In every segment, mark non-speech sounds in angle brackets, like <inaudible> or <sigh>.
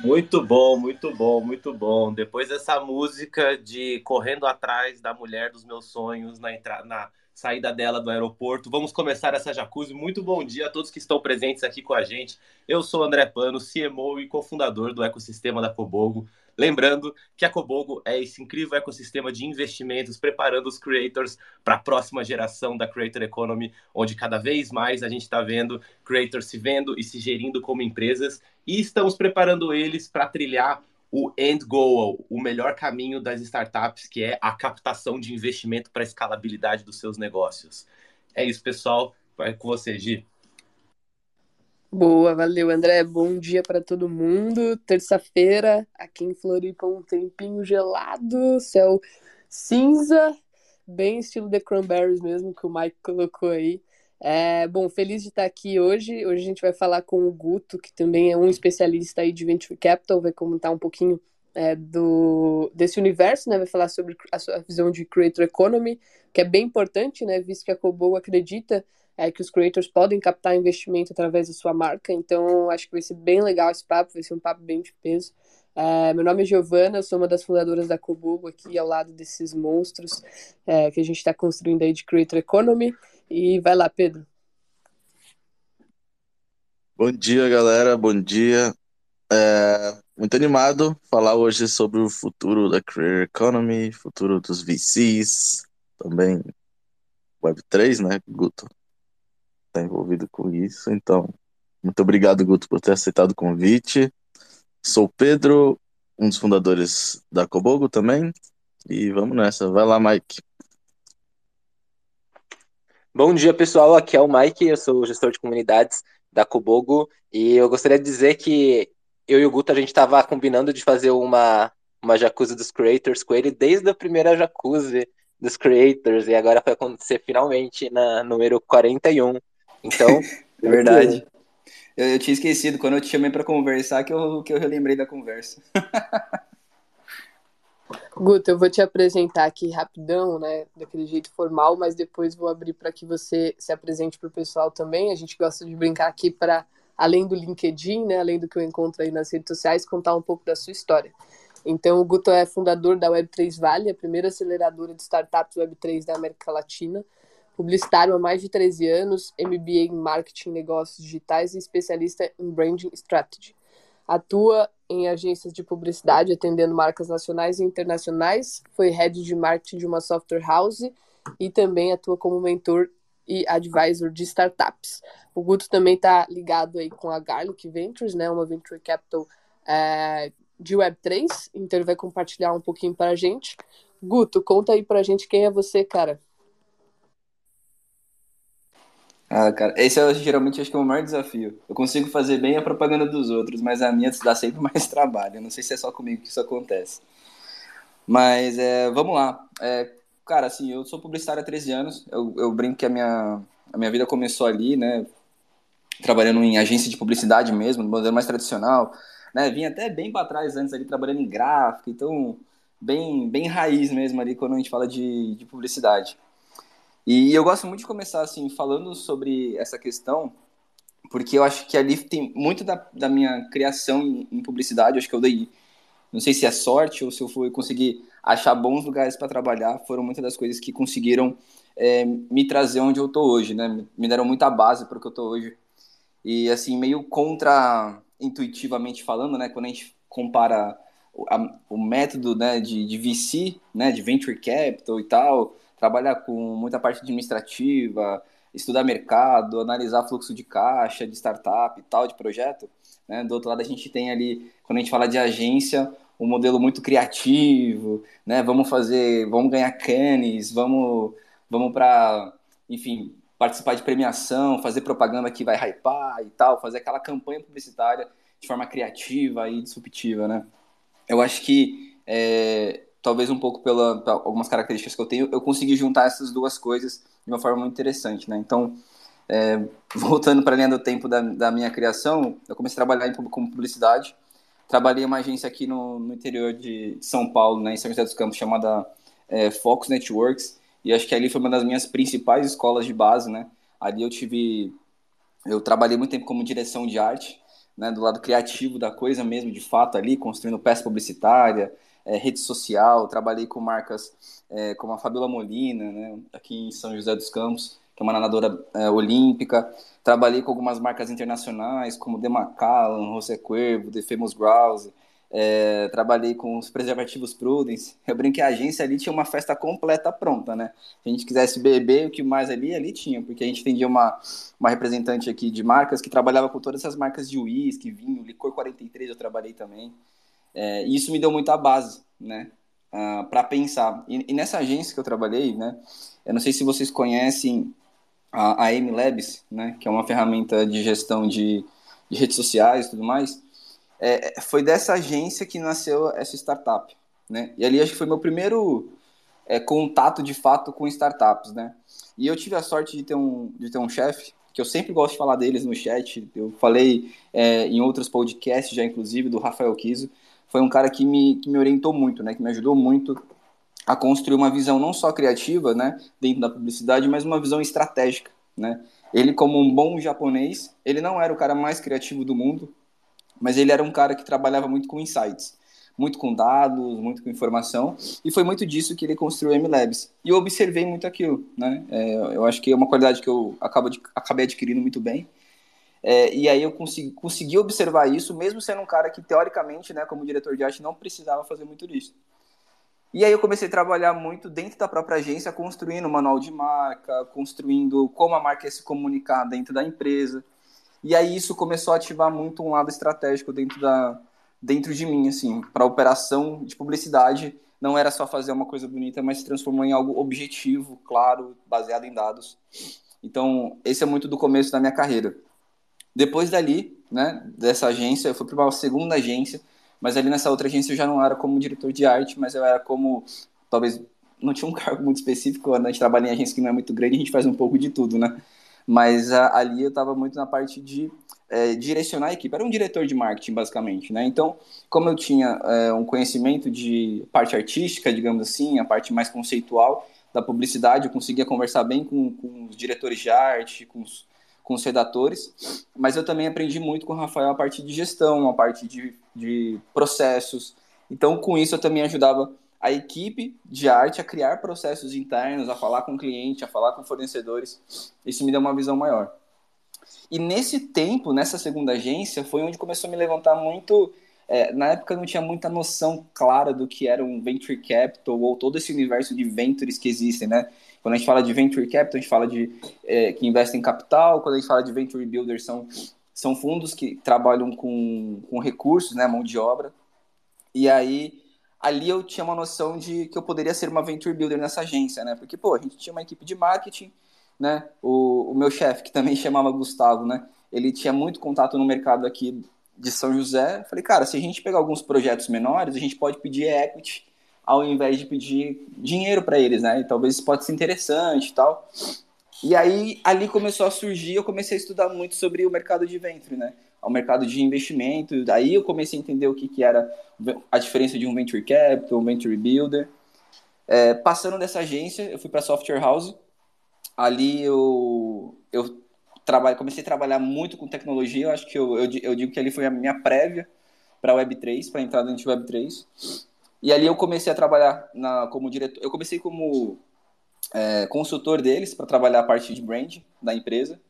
Muito bom, muito bom, muito bom. Depois dessa música de correndo atrás da mulher dos meus sonhos na entrada, na saída dela do aeroporto, vamos começar essa jacuzzi. Muito bom dia a todos que estão presentes aqui com a gente. Eu sou André Pano, CMO e cofundador do ecossistema da Cobogo. Lembrando que a Cobogo é esse incrível ecossistema de investimentos preparando os creators para a próxima geração da Creator Economy, onde cada vez mais a gente está vendo creators se vendo e se gerindo como empresas e estamos preparando eles para trilhar o end goal, o melhor caminho das startups, que é a captação de investimento para a escalabilidade dos seus negócios. É isso, pessoal. Vai com você, Gi. Boa, valeu, André. Bom dia para todo mundo. Terça-feira, aqui em Floripa, um tempinho gelado, céu cinza, bem estilo The Cranberries mesmo, que o Mike colocou aí. É, bom, feliz de estar aqui hoje. Hoje a gente vai falar com o Guto, que também é um especialista aí de Venture Capital, vai comentar um pouquinho é, do, desse universo, né? Vai falar sobre a sua visão de Creator Economy, que é bem importante, né? Visto que a Kobo acredita é, que os creators podem captar investimento através da sua marca. Então, acho que vai ser bem legal esse papo, vai ser um papo bem de peso. É, meu nome é Giovana, sou uma das fundadoras da Kobugo aqui ao lado desses monstros é, que a gente está construindo aí de Creator Economy. E vai lá, Pedro. Bom dia, galera. Bom dia. É, muito animado falar hoje sobre o futuro da Creator Economy, futuro dos VCs, também Web3, né, Guto? Está envolvido com isso. Então, muito obrigado, Guto, por ter aceitado o convite. Sou Pedro, um dos fundadores da Cobogo também. E vamos nessa. Vai lá, Mike. Bom dia, pessoal. Aqui é o Mike, eu sou gestor de comunidades da Cobogo. E eu gostaria de dizer que eu e o Guto, a gente estava combinando de fazer uma, uma jacuzzi dos creators com ele desde a primeira jacuzzi dos creators. E agora vai acontecer finalmente na número 41. Então. <laughs> é verdade. Eu, eu, tinha esquecido, quando eu te chamei para conversar, que eu, que eu relembrei da conversa. <laughs> Guto, eu vou te apresentar aqui rapidão, né, daquele jeito formal, mas depois vou abrir para que você se apresente para o pessoal também. A gente gosta de brincar aqui para, além do LinkedIn, né, além do que eu encontro aí nas redes sociais, contar um pouco da sua história. Então, o Guto é fundador da Web3 Vale, a primeira aceleradora de startups Web3 da América Latina publicitário há mais de 13 anos, MBA em Marketing Negócios Digitais e especialista em Branding Strategy. Atua em agências de publicidade, atendendo marcas nacionais e internacionais. Foi head de marketing de uma software house e também atua como mentor e advisor de startups. O Guto também está ligado aí com a Garlic Ventures, né, uma venture capital é, de Web3, então ele vai compartilhar um pouquinho para a gente. Guto, conta aí para a gente quem é você, cara. Ah, cara, esse é geralmente acho que é o maior desafio. Eu consigo fazer bem a propaganda dos outros, mas a minha dá sempre <laughs> mais trabalho. não sei se é só comigo que isso acontece. Mas é, vamos lá. É, cara, assim, eu sou publicitário há 13 anos. Eu, eu brinco que a minha, a minha vida começou ali, né? Trabalhando em agência de publicidade mesmo, no modelo mais tradicional. Né? Vim até bem para trás antes ali, trabalhando em gráfico. Então, bem, bem raiz mesmo ali quando a gente fala de, de publicidade. E eu gosto muito de começar assim falando sobre essa questão, porque eu acho que ali tem muito da, da minha criação em, em publicidade. Eu acho que eu dei, não sei se é sorte ou se eu fui conseguir achar bons lugares para trabalhar. Foram muitas das coisas que conseguiram é, me trazer onde eu estou hoje, né? Me deram muita base para o que eu estou hoje. E assim meio contra intuitivamente falando, né? Quando a gente compara o, a, o método né, de, de VC, né, de venture capital e tal, trabalhar com muita parte administrativa, estudar mercado, analisar fluxo de caixa, de startup e tal, de projeto. Né? Do outro lado, a gente tem ali, quando a gente fala de agência, um modelo muito criativo, né? Vamos fazer, vamos ganhar canes, vamos, vamos para, enfim, participar de premiação, fazer propaganda que vai hypar e tal, fazer aquela campanha publicitária de forma criativa e disruptiva, né? Eu acho que é, talvez um pouco pela, algumas características que eu tenho, eu consegui juntar essas duas coisas de uma forma muito interessante, né? Então, é, <laughs> voltando para a linha do tempo da, da, minha criação, eu comecei a trabalhar em, como publicidade. Trabalhei em uma agência aqui no, no interior de São Paulo, né, em São José dos Campos, chamada é, Fox Networks, e acho que ali foi uma das minhas principais escolas de base, né? Ali eu tive, eu trabalhei muito tempo como direção de arte, né, do lado criativo da coisa mesmo, de fato ali, construindo peça publicitária, é, rede social, trabalhei com marcas é, como a Fabiola Molina, né, aqui em São José dos Campos, que é uma nadadora é, olímpica, trabalhei com algumas marcas internacionais, como The Macallan, José Cuervo, The Famous Grouse, é, trabalhei com os preservativos Prudence. Eu brinquei, a agência ali tinha uma festa completa pronta, né? Se a gente quisesse beber, o que mais ali, ali tinha, porque a gente atendia uma, uma representante aqui de marcas que trabalhava com todas essas marcas de uísque, vinho, licor 43, eu trabalhei também. É, e isso me deu muita base, né? Uh, para pensar. E, e, nessa agência que eu trabalhei, né? Eu não sei se vocês conhecem a, a M Labs, né? Que é uma ferramenta de gestão de, de redes sociais e tudo mais é, foi dessa agência que nasceu essa startup, né? E ali acho que foi meu primeiro é, contato de fato com startups, né? E eu tive a sorte de ter um, de ter um chefe, que eu sempre gosto de falar deles no chat, eu falei é, em outros podcasts já, inclusive, do Rafael Kiso, foi um cara que me, que me orientou muito, né? Que me ajudou muito a construir uma visão não só criativa, né? Dentro da publicidade, mas uma visão estratégica, né? Ele, como um bom japonês, ele não era o cara mais criativo do mundo, mas ele era um cara que trabalhava muito com insights, muito com dados, muito com informação, e foi muito disso que ele construiu o MLabs. E eu observei muito aquilo, né? É, eu acho que é uma qualidade que eu acabo de, acabei adquirindo muito bem. É, e aí eu consegui, consegui observar isso, mesmo sendo um cara que, teoricamente, né, como diretor de arte, não precisava fazer muito disso. E aí eu comecei a trabalhar muito dentro da própria agência, construindo o manual de marca, construindo como a marca ia se comunicar dentro da empresa. E aí isso começou a ativar muito um lado estratégico dentro da dentro de mim, assim, para operação de publicidade, não era só fazer uma coisa bonita, mas se transformou em algo objetivo, claro, baseado em dados. Então, esse é muito do começo da minha carreira. Depois dali, né, dessa agência, eu fui para uma segunda agência, mas ali nessa outra agência eu já não era como diretor de arte, mas eu era como, talvez, não tinha um <laughs> cargo muito específico, quando a gente trabalha em agência que não é muito grande, a gente faz um pouco de tudo, né? mas a, ali eu estava muito na parte de é, direcionar a equipe. Era um diretor de marketing, basicamente, né? Então, como eu tinha é, um conhecimento de parte artística, digamos assim, a parte mais conceitual da publicidade, eu conseguia conversar bem com, com os diretores de arte, com os, com os redatores, mas eu também aprendi muito com o Rafael a parte de gestão, a parte de, de processos. Então, com isso, eu também ajudava a equipe de arte a criar processos internos, a falar com o cliente, a falar com fornecedores. Isso me deu uma visão maior. E nesse tempo, nessa segunda agência, foi onde começou a me levantar muito. É, na época eu não tinha muita noção clara do que era um venture capital ou todo esse universo de ventures que existem, né? Quando a gente fala de venture capital, a gente fala de é, que investem em capital. Quando a gente fala de venture builders, são, são fundos que trabalham com, com recursos, né, mão de obra. E aí ali eu tinha uma noção de que eu poderia ser uma venture builder nessa agência, né? Porque, pô, a gente tinha uma equipe de marketing, né? O, o meu chefe, que também <laughs> chamava Gustavo, né? Ele tinha muito contato no mercado aqui de São José. Falei, cara, se a gente pegar alguns projetos menores, a gente pode pedir equity ao invés de pedir dinheiro para eles, né? E talvez isso pode ser interessante e tal. E aí, ali começou a surgir, eu comecei a estudar muito sobre o mercado de venture, né? ao mercado de investimento. Aí eu comecei a entender o que, que era a diferença de um venture capital, um venture builder. É, passando dessa agência, eu fui para a Software House. Ali eu, eu trabalho, comecei a trabalhar muito com tecnologia. Eu acho que eu, eu, eu digo que ali foi a minha prévia para a Web3, para entrar dentro de Web3. E ali eu comecei a trabalhar na, como diretor. Eu comecei como é, consultor deles para trabalhar a parte de brand da empresa.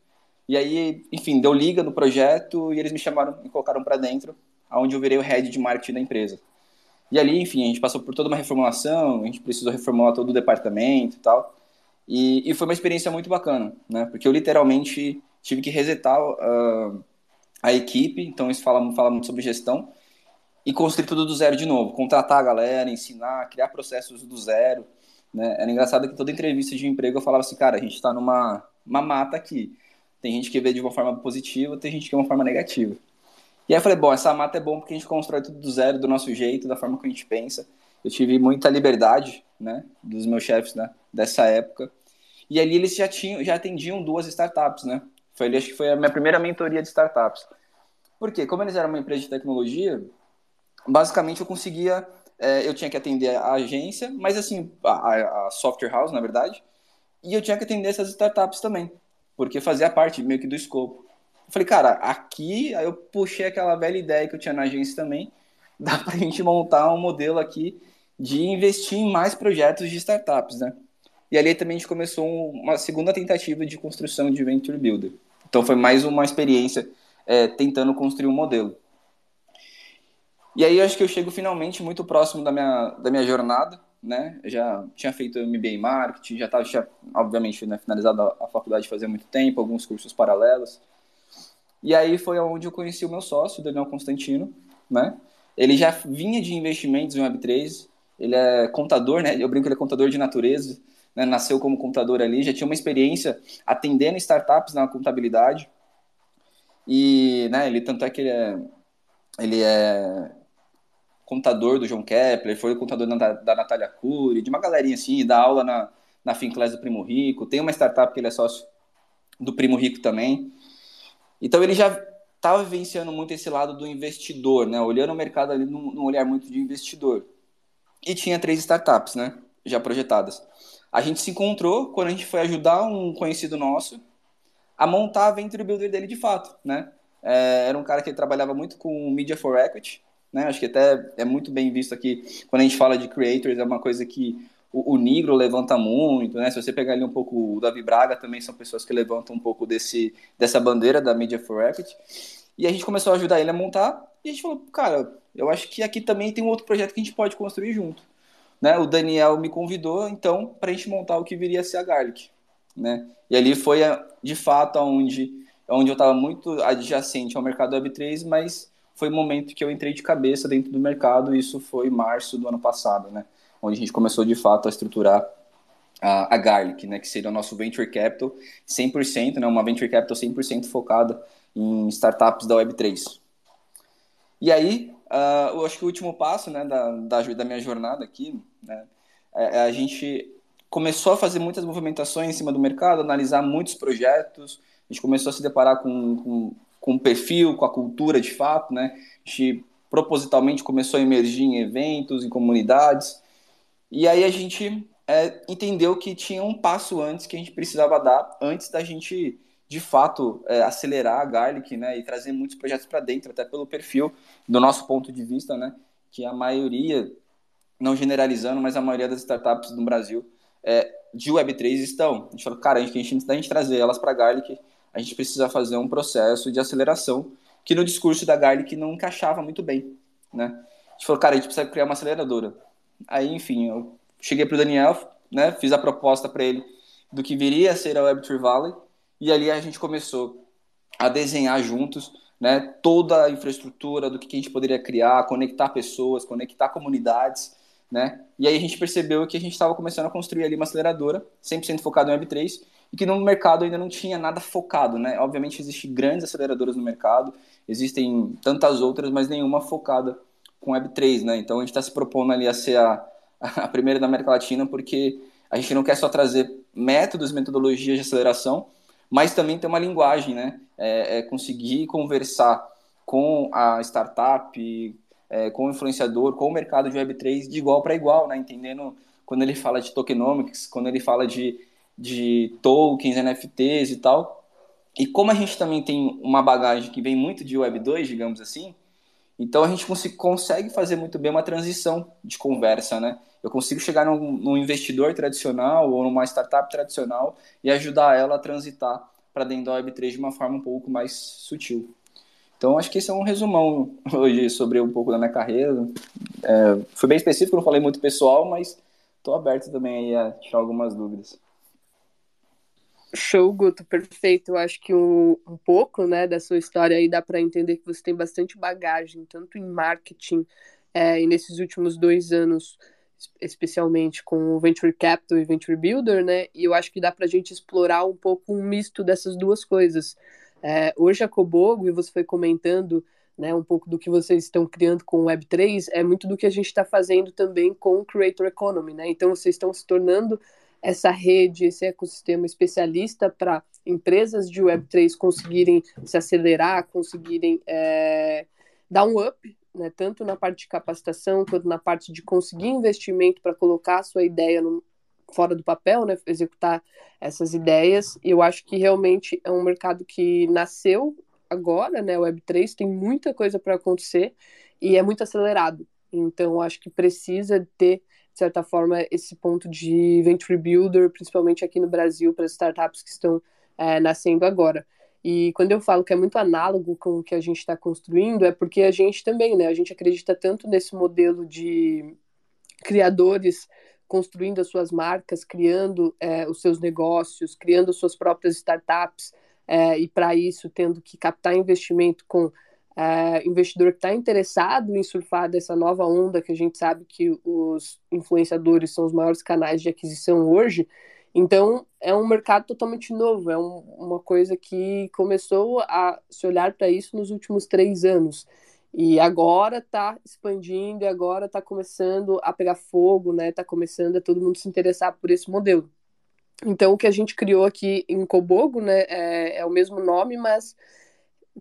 E aí, enfim, deu liga no projeto e eles me chamaram e colocaram para dentro, aonde eu virei o head de marketing da empresa. E ali, enfim, a gente passou por toda uma reformulação, a gente precisou reformular todo o departamento e tal. E, e foi uma experiência muito bacana, né? Porque eu literalmente tive que resetar uh, a equipe, então isso fala, fala muito sobre gestão, e construir tudo do zero de novo. Contratar a galera, ensinar, criar processos do zero. Né? Era engraçado que toda entrevista de emprego eu falava assim, cara, a gente está numa uma mata aqui. Tem gente que vê de uma forma positiva, tem gente que vê de uma forma negativa. E aí eu falei, bom, essa mata é bom porque a gente constrói tudo do zero, do nosso jeito, da forma que a gente pensa. Eu tive muita liberdade, né, dos meus chefes, né, dessa época. E ali eles já tinham, já atendiam duas startups, né? Foi ali, acho que foi a minha primeira mentoria de startups. Por quê? Como eles eram uma empresa de tecnologia, basicamente eu conseguia, é, eu tinha que atender a agência, mas assim, a, a software house, na verdade, e eu tinha que atender essas startups também porque fazia parte meio que do escopo. Eu falei, cara, aqui, aí eu puxei aquela velha ideia que eu tinha na agência também, <laughs> dá para a gente montar um modelo aqui de investir em mais projetos de startups, né? E ali também a gente começou uma segunda tentativa de construção de Venture Builder. Então foi mais uma experiência é, tentando construir um modelo. E aí eu acho que eu chego finalmente muito próximo da minha, da minha jornada, né? Eu já tinha feito MBA em Marketing, já estava, obviamente, né, finalizado a, a faculdade fazia muito tempo, alguns cursos paralelos. E aí foi onde eu conheci o meu sócio, Daniel Constantino, né? Ele já vinha de investimentos em Web3, ele é contador, né? Eu brinco que ele é contador de natureza, né? nasceu como contador ali, já tinha uma experiência atendendo startups na contabilidade. E, né, ele tanto é que ele é, ele é contador do João Kepler, foi contador da, da Natália Cury, de uma galerinha assim, dá aula na, na Finclass do Primo Rico, tem uma startup que ele é sócio do Primo Rico também. Então ele já estava vivenciando muito esse lado do investidor, né? Olhando o mercado ali num, num, olhar muito de investidor. E tinha três startups, né? Já projetadas. A gente se encontrou quando a gente foi ajudar um conhecido nosso a montar a venture builder dele de fato, né? É, era um cara que trabalhava muito com media for equity, né? Acho que até é muito bem visto aqui quando a gente fala de creators, é uma coisa que o, o Nigro levanta muito, né? Se você pegar ali um pouco o Davi Braga, também são pessoas que levantam um pouco desse, dessa bandeira da Media for Equity. E a gente começou a ajudar ele a montar, e a gente falou, cara, eu acho que aqui também tem um outro projeto que a gente pode construir junto. Né? O Daniel me convidou, então, para a gente montar o que viria a ser a Garlic. Né? E ali foi, de fato, onde, onde eu estava muito adjacente ao mercado Web3, mas foi o momento que eu entrei de cabeça dentro do mercado, isso foi março do ano passado, né? onde a gente começou de fato a estruturar a, a Garlic, né, que seria o nosso venture capital 100%, né, uma venture capital 100% focada em startups da Web3. E aí, uh, eu acho que o último passo né, da, da, da minha jornada aqui, né, é, é a gente começou a fazer muitas movimentações em cima do mercado, analisar muitos projetos, a gente começou a se deparar com, com, com o perfil, com a cultura de fato, né? A gente propositalmente começou a emergir em eventos, em comunidades, e aí a gente é, entendeu que tinha um passo antes que a gente precisava dar, antes da gente, de fato, é, acelerar a Garlic, né, e trazer muitos projetos para dentro, até pelo perfil, do nosso ponto de vista, né, que a maioria, não generalizando, mas a maioria das startups no Brasil é, de Web3 estão. A gente falou, cara, a gente, a gente, da gente trazer elas para a Garlic, a gente precisa fazer um processo de aceleração que no discurso da Garlic não encaixava muito bem, né. A gente falou, cara, a gente precisa criar uma aceleradora Aí, enfim, eu cheguei para o Daniel, né, fiz a proposta para ele do que viria a ser a Web3 Valley, e ali a gente começou a desenhar juntos né, toda a infraestrutura do que a gente poderia criar, conectar pessoas, conectar comunidades, né? E aí a gente percebeu que a gente estava começando a construir ali uma aceleradora 100% focada em Web3 e que no mercado ainda não tinha nada focado, né? Obviamente existem grandes aceleradoras no mercado, existem tantas outras, mas nenhuma focada com Web3, né? Então a gente está se propondo ali a ser a, a primeira da América Latina, porque a gente não quer só trazer métodos, metodologias de aceleração, mas também ter uma linguagem, né? É, é conseguir conversar com a startup, é, com o influenciador, com o mercado de Web3 de igual para igual, né? Entendendo quando ele fala de tokenomics, quando ele fala de, de tokens, NFTs e tal. E como a gente também tem uma bagagem que vem muito de Web2, digamos assim, então a gente consegue fazer muito bem uma transição de conversa, né? Eu consigo chegar num, num investidor tradicional ou numa startup tradicional e ajudar ela a transitar para dentro da Web3 de uma forma um pouco mais sutil. Então acho que esse é um resumão <laughs> hoje sobre um pouco da minha carreira. É, foi bem específico, não falei muito pessoal, mas estou aberto também a tirar algumas dúvidas. Show, Guto, perfeito. Eu acho que um, um pouco né, da sua história aí dá para entender que você tem bastante bagagem, tanto em marketing é, e nesses últimos dois anos, especialmente com o Venture Capital e Venture Builder, né? E eu acho que dá para a gente explorar um pouco um misto dessas duas coisas. É, hoje a Cobogo, e você foi comentando né, um pouco do que vocês estão criando com o Web3, é muito do que a gente está fazendo também com o Creator Economy, né? Então vocês estão se tornando essa rede, esse ecossistema especialista para empresas de Web3 conseguirem se acelerar, conseguirem é, dar um up, né, tanto na parte de capacitação quanto na parte de conseguir investimento para colocar a sua ideia no, fora do papel, né, executar essas ideias. E eu acho que realmente é um mercado que nasceu agora, né, Web3 tem muita coisa para acontecer e é muito acelerado. Então, acho que precisa ter, de certa forma, esse ponto de venture builder, principalmente aqui no Brasil, para as startups que estão é, nascendo agora. E quando eu falo que é muito análogo com o que a gente está construindo, é porque a gente também, né? A gente acredita tanto nesse modelo de criadores construindo as suas marcas, criando é, os seus negócios, criando suas próprias startups, é, e para isso tendo que captar investimento com é, investidor que está interessado em surfar dessa nova onda, que a gente sabe que os influenciadores são os maiores canais de aquisição hoje. Então, é um mercado totalmente novo, é um, uma coisa que começou a se olhar para isso nos últimos três anos. E agora está expandindo, e agora está começando a pegar fogo, né? Está começando a todo mundo se interessar por esse modelo. Então, o que a gente criou aqui em Cobogo, né, é, é o mesmo nome, mas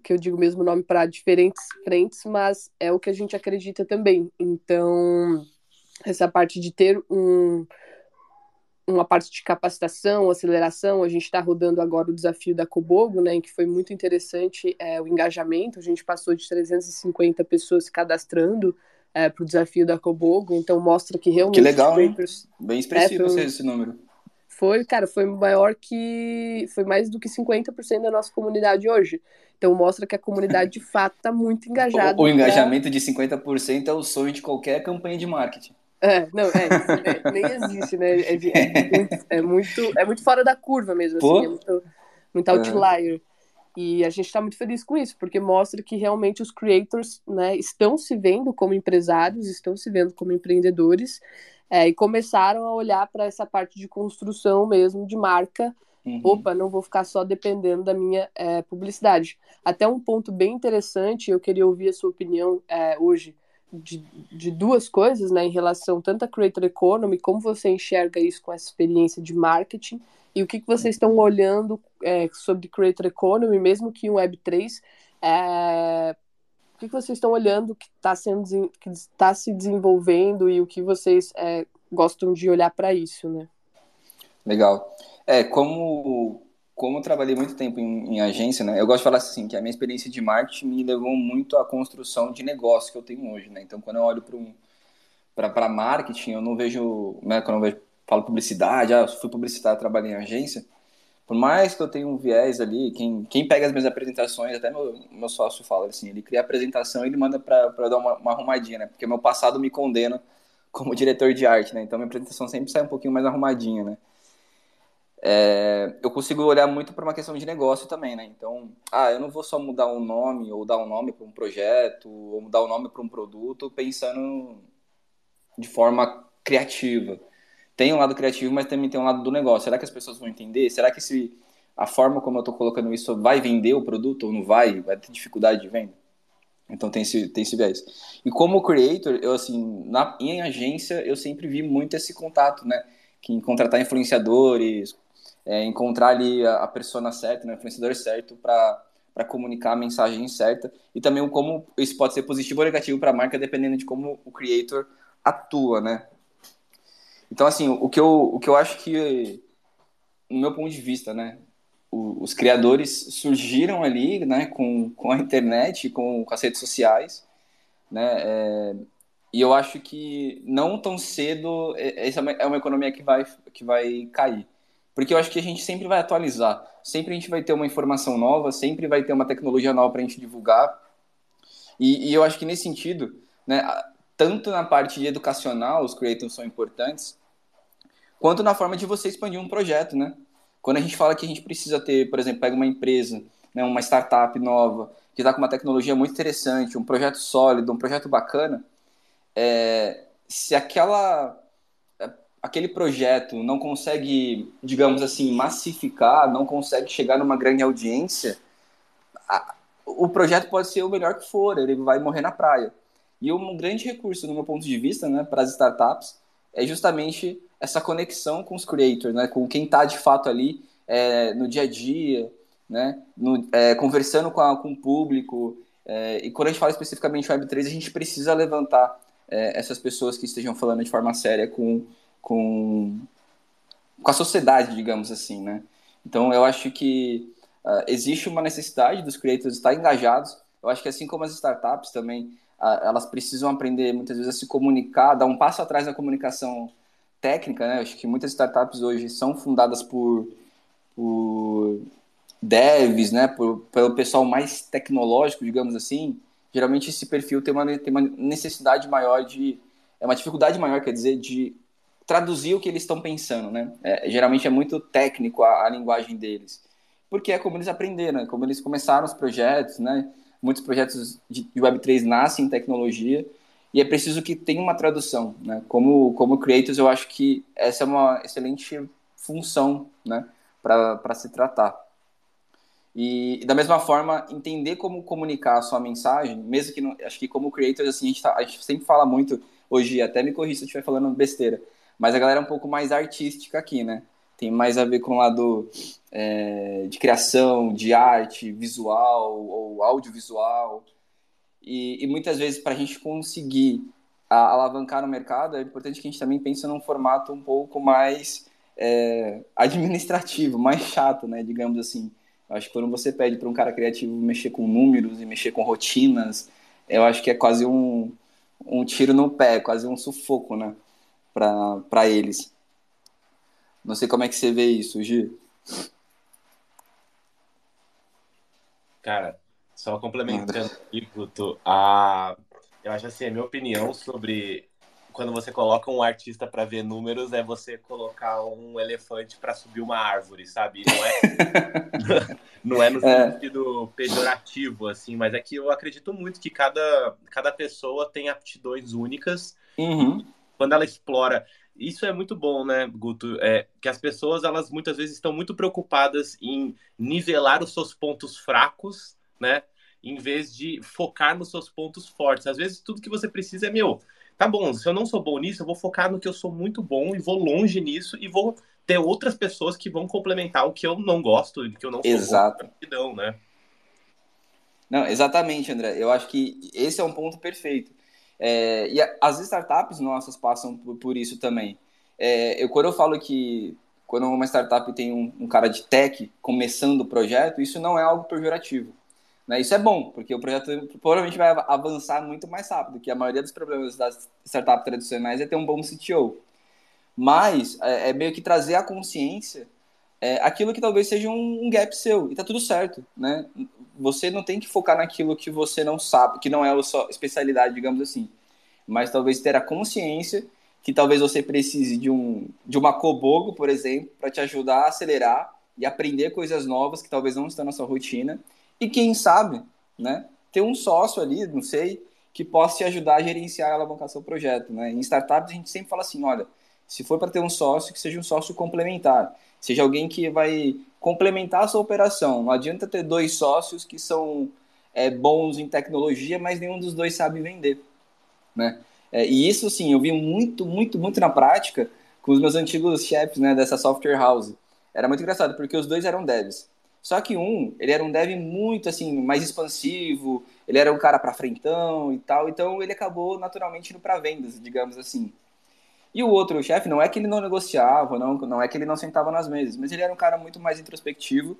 que eu digo o mesmo nome para diferentes frentes, mas é o que a gente acredita também. Então, essa parte de ter um, uma parte de capacitação, aceleração. A gente está rodando agora o desafio da Cobogo, né, em que foi muito interessante é, o engajamento. A gente passou de 350 pessoas se cadastrando é, para o desafio da Cobogo, então mostra que realmente. Que legal, hein? Bem expressivo é, foi, esse número. Foi, cara, foi maior que. Foi mais do que 50% da nossa comunidade hoje. Então mostra que a comunidade de fato está muito <laughs> engajada. O, o engajamento pra... de 50% é o sonho de qualquer campanha de marketing. É, não, é, é, nem existe, né? É, é, muito, é, muito, é muito fora da curva mesmo, assim, é muito, muito outlier. E a gente está muito feliz com isso, porque mostra que realmente os creators né, estão se vendo como empresários, estão se vendo como empreendedores, é, e começaram a olhar para essa parte de construção mesmo, de marca. Uhum. Opa, não vou ficar só dependendo da minha é, publicidade. Até um ponto bem interessante, eu queria ouvir a sua opinião é, hoje de, de duas coisas, né, em relação tanto à Creator Economy, como você enxerga isso com essa experiência de marketing, e o que, que vocês estão olhando é, sobre Creator Economy, mesmo que em Web3, é, o que, que vocês estão olhando que está sendo que está se desenvolvendo e o que vocês é, gostam de olhar para isso, né? Legal. É, como como eu trabalhei muito tempo em, em, agência, né, eu gosto de falar assim, que a minha experiência de marketing me levou muito à construção de negócio que eu tenho hoje, né? Então, quando eu olho para para marketing, eu não vejo, né, quando eu vejo, falo publicidade, ah, fui publicitário, trabalhei em agência, por mais que eu tenha um viés ali, quem, quem pega as minhas apresentações, até meu, meu sócio fala assim, ele cria a apresentação e ele manda para dar uma, uma arrumadinha, né? Porque meu passado me condena como <laughs> diretor de arte, né? Então minha apresentação sempre sai um pouquinho mais arrumadinha, né? É, eu consigo olhar muito para uma questão de negócio também, né? Então, ah, eu não vou só mudar um nome ou dar um nome para um projeto ou mudar o um nome para um produto pensando de forma criativa. Tem um lado criativo, mas também tem um lado do negócio. Será que as pessoas vão entender? Será que se a forma como eu estou colocando isso vai vender o produto ou não vai? Vai ter dificuldade de venda? Então tem esse, tem esse viés. E como creator, eu assim, na, em agência, eu sempre vi muito esse contato, né? Que contratar influenciadores, é, encontrar ali a, a persona certa, né, o influenciador certo para comunicar a mensagem certa e também como isso pode ser positivo ou negativo para a marca dependendo de como o creator atua, né? Então assim, o que eu, o que eu acho que no meu ponto de vista, né, os criadores surgiram ali, né, com, com a internet, com, com as redes sociais, né, é, e eu acho que não tão cedo essa é uma economia que vai, que vai cair. Porque eu acho que a gente sempre vai atualizar, sempre a gente vai ter uma informação nova, sempre vai ter uma tecnologia nova para a gente divulgar. E, e, eu acho que nesse sentido, né, tanto na parte educacional, os creators são importantes, quanto na forma de você expandir um projeto, né? Quando a gente fala que a gente precisa ter, por exemplo, pega uma empresa, né, uma startup nova, que está com uma tecnologia muito interessante, um projeto sólido, um projeto bacana, é, se aquela aquele projeto não consegue, digamos assim, massificar, não consegue chegar numa grande audiência, a, o projeto pode ser o melhor que for, ele vai morrer na praia. E um grande recurso, no meu ponto de vista, né, para as startups, é justamente essa conexão com os creators, né, com quem está de fato ali é, no dia a dia, né, no, é, conversando com, a, com o público. É, e quando a gente fala especificamente Web3, a gente precisa levantar é, essas pessoas que estejam falando de forma séria com com, com a sociedade, digamos assim, né? Então eu acho que uh, existe uma necessidade dos creators estar engajados. Eu acho que assim como as startups também, uh, elas precisam aprender muitas vezes a se comunicar, dar um passo atrás na comunicação técnica, né? Eu acho que muitas startups hoje são fundadas por, por devs, né? Por, pelo pessoal mais tecnológico, digamos assim. Geralmente esse perfil tem uma, tem uma necessidade maior de é uma dificuldade maior, quer dizer, de traduzir o que eles estão pensando, né? É, geralmente é muito técnico a, a, linguagem deles, porque é como eles aprenderam, né? como eles começaram os projetos, né? Muitos projetos de, de Web3 nascem em tecnologia e é preciso que tenha uma tradução, né? Como como creators, eu acho que essa é uma excelente função, né? Para se tratar. E, da mesma forma, entender como comunicar a sua mensagem, mesmo que não, acho que como creators, assim, a gente, tá, a gente sempre fala muito hoje, até me corrija se eu estiver falando besteira, mas a galera é um pouco mais artística aqui, né? Tem mais a ver com o lado é, de criação, de arte, visual ou audiovisual. E, e muitas vezes, para a gente conseguir a, alavancar no mercado, é importante que a gente também pense num formato um pouco mais é, administrativo, mais chato, né? Digamos assim. Eu acho que quando você pede para um cara criativo mexer com números e mexer com rotinas, eu acho que é quase um, um tiro no pé, quase um sufoco, né? Para eles. Não sei como é que você vê isso, Gi. Cara, só complementando aqui, Guto, a... eu acho assim, a minha opinião sobre quando você coloca um artista para ver números é você colocar um elefante para subir uma árvore, sabe? Não é, <laughs> não é no é. sentido pejorativo, assim, mas é que eu acredito muito que cada, cada pessoa tem aptidões únicas. Uhum. Quando ela explora isso é muito bom, né, Guto? É, que as pessoas, elas muitas vezes estão muito preocupadas em nivelar os seus pontos fracos, né? Em vez de focar nos seus pontos fortes. Às vezes, tudo que você precisa é, meu, tá bom, se eu não sou bom nisso, eu vou focar no que eu sou muito bom e vou longe nisso e vou ter outras pessoas que vão complementar o que eu não gosto, e que eu não sou Exato. bom, né? Não, exatamente, André. Eu acho que esse é um ponto perfeito. É, e as startups nossas passam por, por isso também. É, eu, quando eu falo que quando uma startup tem um, um, cara de tech começando o projeto, isso não é algo pejorativo. Né? Isso é bom, porque o projeto provavelmente vai avançar muito mais rápido, que a maioria dos problemas das startups tradicionais é ter um bom CTO. Mas é, é meio que trazer à consciência é, aquilo que talvez seja um, um, gap seu, e tá tudo certo, né? Você não tem que focar naquilo que você não sabe, que não é a sua especialidade, digamos assim. Mas talvez ter a consciência que talvez você precise de, um, de uma Cobogo, por exemplo, para te ajudar a acelerar e aprender coisas novas que talvez não estão na sua rotina e quem sabe, né, ter um sócio ali, não sei, que possa te ajudar a gerenciar e alavancar seu projeto. Né? Em startups a gente sempre fala assim, olha, se for para ter um sócio, que seja um sócio complementar, seja alguém que vai complementar a sua operação. Não adianta ter dois sócios que são é, bons em tecnologia, mas nenhum dos dois sabe vender. Né? É, e isso, sim, eu vi muito, muito, muito na prática com os meus antigos chefes né, dessa software house. Era muito engraçado, porque os dois eram devs. Só que um, ele era um dev muito assim, mais expansivo, ele era um cara para frentão e tal, então ele acabou naturalmente indo para vendas, digamos assim. E o outro chefe, não é que ele não negociava, não, não é que ele não sentava nas mesas, mas ele era um cara muito mais introspectivo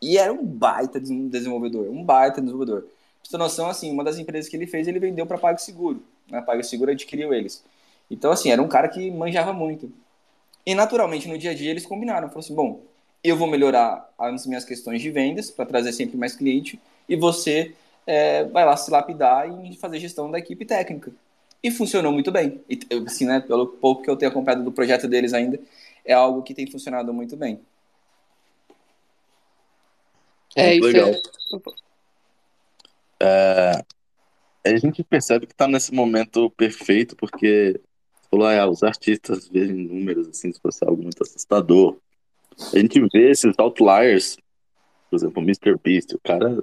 e era um baita desenvolvedor, um baita desenvolvedor. Pra ter noção, assim, uma das empresas que ele fez, ele vendeu para PagSeguro, né? PagSeguro adquiriu eles. Então, assim, era um cara que manjava muito. E naturalmente, no dia a dia, eles combinaram, falaram assim, bom, eu vou melhorar as minhas questões de vendas para trazer sempre mais cliente e você é, vai lá se lapidar e fazer gestão da equipe técnica. E funcionou muito bem. E, assim, né, pelo pouco que eu tenho acompanhado do projeto deles ainda, é algo que tem funcionado muito bem. É, isso Legal. É... A gente percebe que está nesse momento perfeito, porque ah, os artistas veem números assim, se fosse algo muito assustador. A gente vê esses outliers, por exemplo, o Mr. Beast, o cara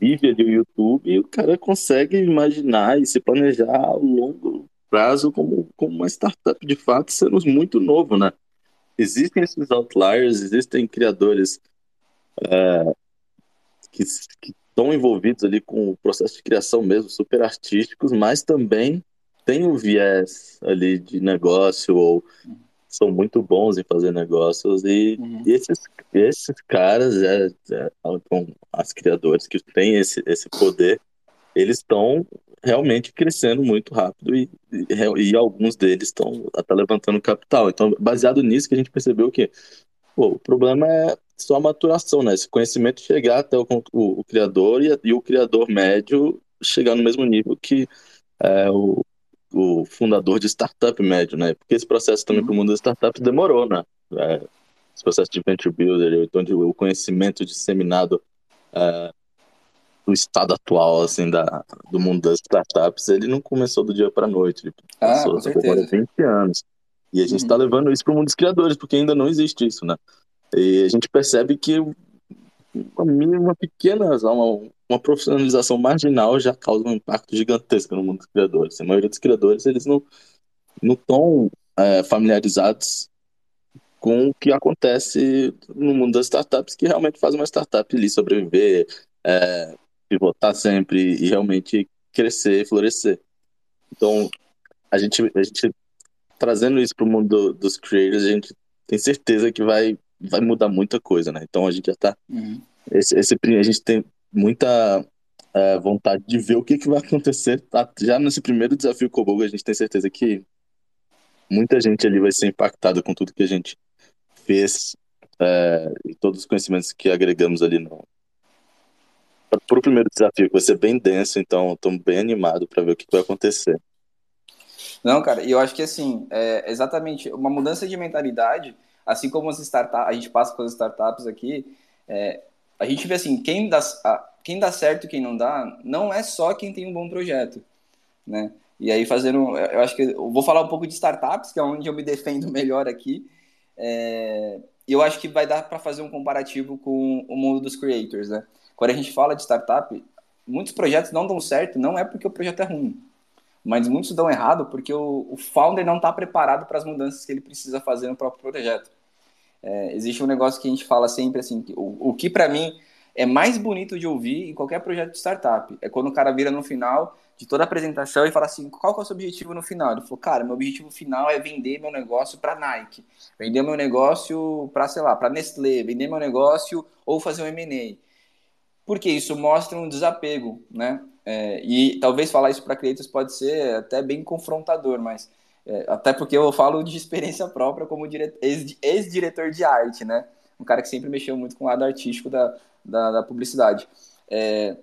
vive ali o YouTube e o cara consegue imaginar e se planejar ao longo prazo como, como uma startup de fato, sendo muito novo, né? Existem esses outliers, existem criadores é, que estão envolvidos ali com o processo de criação mesmo, super artísticos, mas também tem o viés ali de negócio ou são muito bons em fazer negócios e, Uhum. e esses, esses caras, é, é, as criadores que têm esse, esse poder, eles estão realmente crescendo muito rápido e, e, e alguns deles estão até levantando capital. Então, baseado nisso que a gente percebeu que pô, o problema é só a maturação, né? Esse conhecimento chegar até o, o, o criador e, e, o criador médio chegar no mesmo nível que é, o, o fundador de startup médio, né? Porque esse processo também para o mundo das startups demorou, né? É, esse processo de venture builder, onde o conhecimento disseminado é, do estado atual, assim, da, do mundo das startups, ele não começou do dia para a noite, ele Ah, passou com certeza. agora 20 anos. E a gente Uhum. está levando isso para o mundo dos criadores, porque ainda não existe isso, né? E a gente percebe que uma, pequena, uma, uma profissionalização marginal já causa um impacto gigantesco no mundo dos criadores. A maioria dos criadores, eles não não estão é, familiarizados com o que acontece no mundo das startups, que realmente faz uma startup ali sobreviver, é, pivotar sempre e realmente crescer, florescer. Então, a gente, a gente trazendo isso para o mundo do- dos creators, a gente tem certeza que vai, vai mudar muita coisa, né? Então, a gente já está Uhum. esse, esse a gente tem muita é, vontade de ver o que, que vai acontecer. Tá? Já nesse primeiro desafio Kobogo, a gente tem certeza que muita gente ali vai ser impactada com tudo que a gente fez é, e todos os conhecimentos que agregamos ali no para o primeiro desafio, que vai ser bem denso, então estou bem animado para ver o que, que vai acontecer. Não, cara, e eu acho que assim, é exatamente uma mudança de mentalidade, assim como as startups, a gente passa com as startups aqui, é, a gente vê assim, quem dá, quem dá certo e quem não dá, não é só quem tem um bom projeto, né? E aí fazendo, eu acho que eu vou falar um pouco de startups, que é onde eu me defendo <laughs> melhor aqui, é, eu acho que vai dar para fazer um comparativo com o mundo dos creators, né? Quando a gente fala de startup, muitos projetos não dão certo, não é porque o projeto é ruim, mas muitos dão errado porque o, o founder não está preparado para as mudanças que ele precisa fazer no próprio projeto. É, existe um negócio que a gente fala sempre assim, que o, o que para mim é mais bonito de ouvir em qualquer projeto de startup é quando o cara vira no final de toda a apresentação e fala assim, qual que é o seu objetivo no final? Ele falou, cara, meu objetivo final é vender meu negócio para Nike, vender meu negócio para, sei lá, para Nestlé, vender meu negócio ou fazer um M&A. Porque isso mostra um desapego, né? É, e talvez falar isso para clientes pode ser até bem confrontador, mas até porque eu falo de experiência própria como dire- ex- ex-diretor de arte, né? Um cara que sempre mexeu muito com o lado artístico da, da, da publicidade. É,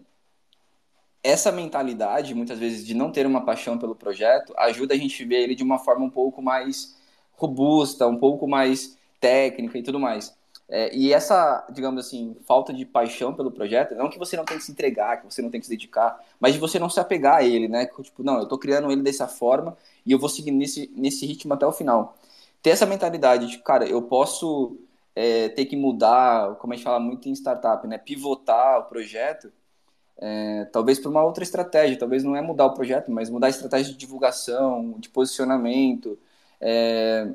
essa mentalidade, muitas vezes, de não ter uma paixão pelo projeto, ajuda a gente ver ele de uma forma um pouco mais robusta, um pouco mais técnica e tudo mais. É, e essa, digamos assim, falta de paixão pelo projeto, não que você não tem que se entregar, que você não tem que se dedicar, mas de você não se apegar a ele, né? Tipo, não, eu tô criando ele dessa forma e eu vou seguir nesse, nesse ritmo até o final. Ter essa mentalidade de, cara, eu posso é, ter que mudar, como a gente fala muito em startup, né? Pivotar o projeto, é, talvez para uma outra estratégia, talvez não é mudar o projeto, mas mudar a estratégia de divulgação, de posicionamento, é,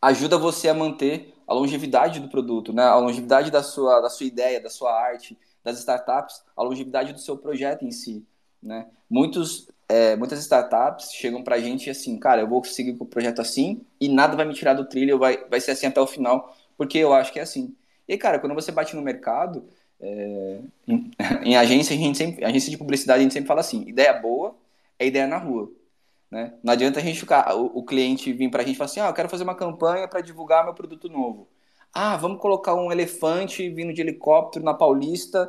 ajuda você a manter a longevidade do produto, né? a longevidade da sua, da sua ideia, da sua arte, das startups, a longevidade do seu projeto em si. Né? Muitos, é, muitas startups chegam para a gente assim, cara, eu vou seguir com o projeto assim e nada vai me tirar do trilho, vai, vai ser assim até o final, porque eu acho que é assim. E cara, quando você bate no mercado, é, em, <laughs> em agência, a gente sempre, agência de publicidade, a gente sempre fala assim, ideia boa é ideia na rua. Né? Não adianta a gente ficar, o, o cliente vir para a gente e falar assim, ah, eu quero fazer uma campanha para divulgar meu produto novo. Ah, vamos colocar um elefante vindo de helicóptero na Paulista,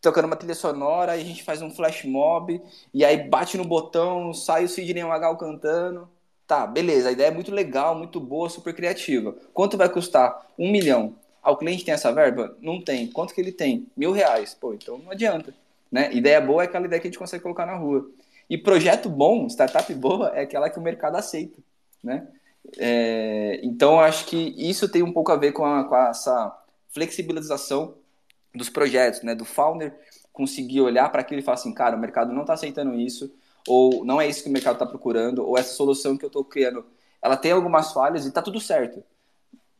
tocando uma trilha sonora, aí a gente faz um flash mob, e aí bate no botão, sai o Sidney Magal cantando. Tá, beleza, a ideia é muito legal, muito boa, super criativa. Quanto vai custar? Um milhão. Ah, o cliente tem essa verba? Não tem. Quanto que ele tem? Mil reais. Pô, então não adianta. Né? Ideia boa é aquela ideia que a gente consegue colocar na rua. E projeto bom, startup boa, é aquela que o mercado aceita, né? É, então, acho que isso tem um pouco a ver com, a, com essa flexibilização dos projetos, né? Do founder conseguir olhar para aquilo e falar assim, cara, o mercado não está aceitando isso, ou não é isso que o mercado está procurando, ou essa solução que eu estou criando, ela tem algumas falhas e está tudo certo,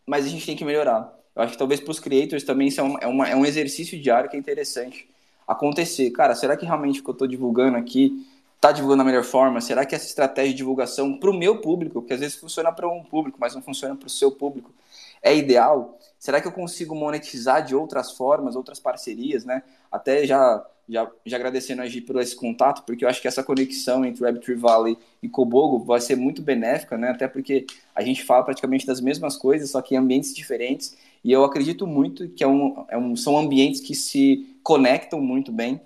mas a gente tem que melhorar. Eu acho que talvez para os creators também isso é, um, é, uma, é um exercício diário que é interessante acontecer. Cara, será que realmente o que eu estou divulgando aqui está divulgando da melhor forma? Será que essa estratégia de divulgação para o meu público, que às vezes funciona para um público, mas não funciona para o seu público, é ideal? Será que eu consigo monetizar de outras formas, outras parcerias, né? Até já, já, já agradecendo a Gi por esse contato, porque eu acho que essa conexão entre Web3 Valley e Kobogo vai ser muito benéfica, né? Até porque a gente fala praticamente das mesmas coisas, só que em ambientes diferentes. E eu acredito muito que é um, é um, são ambientes que se conectam muito bem,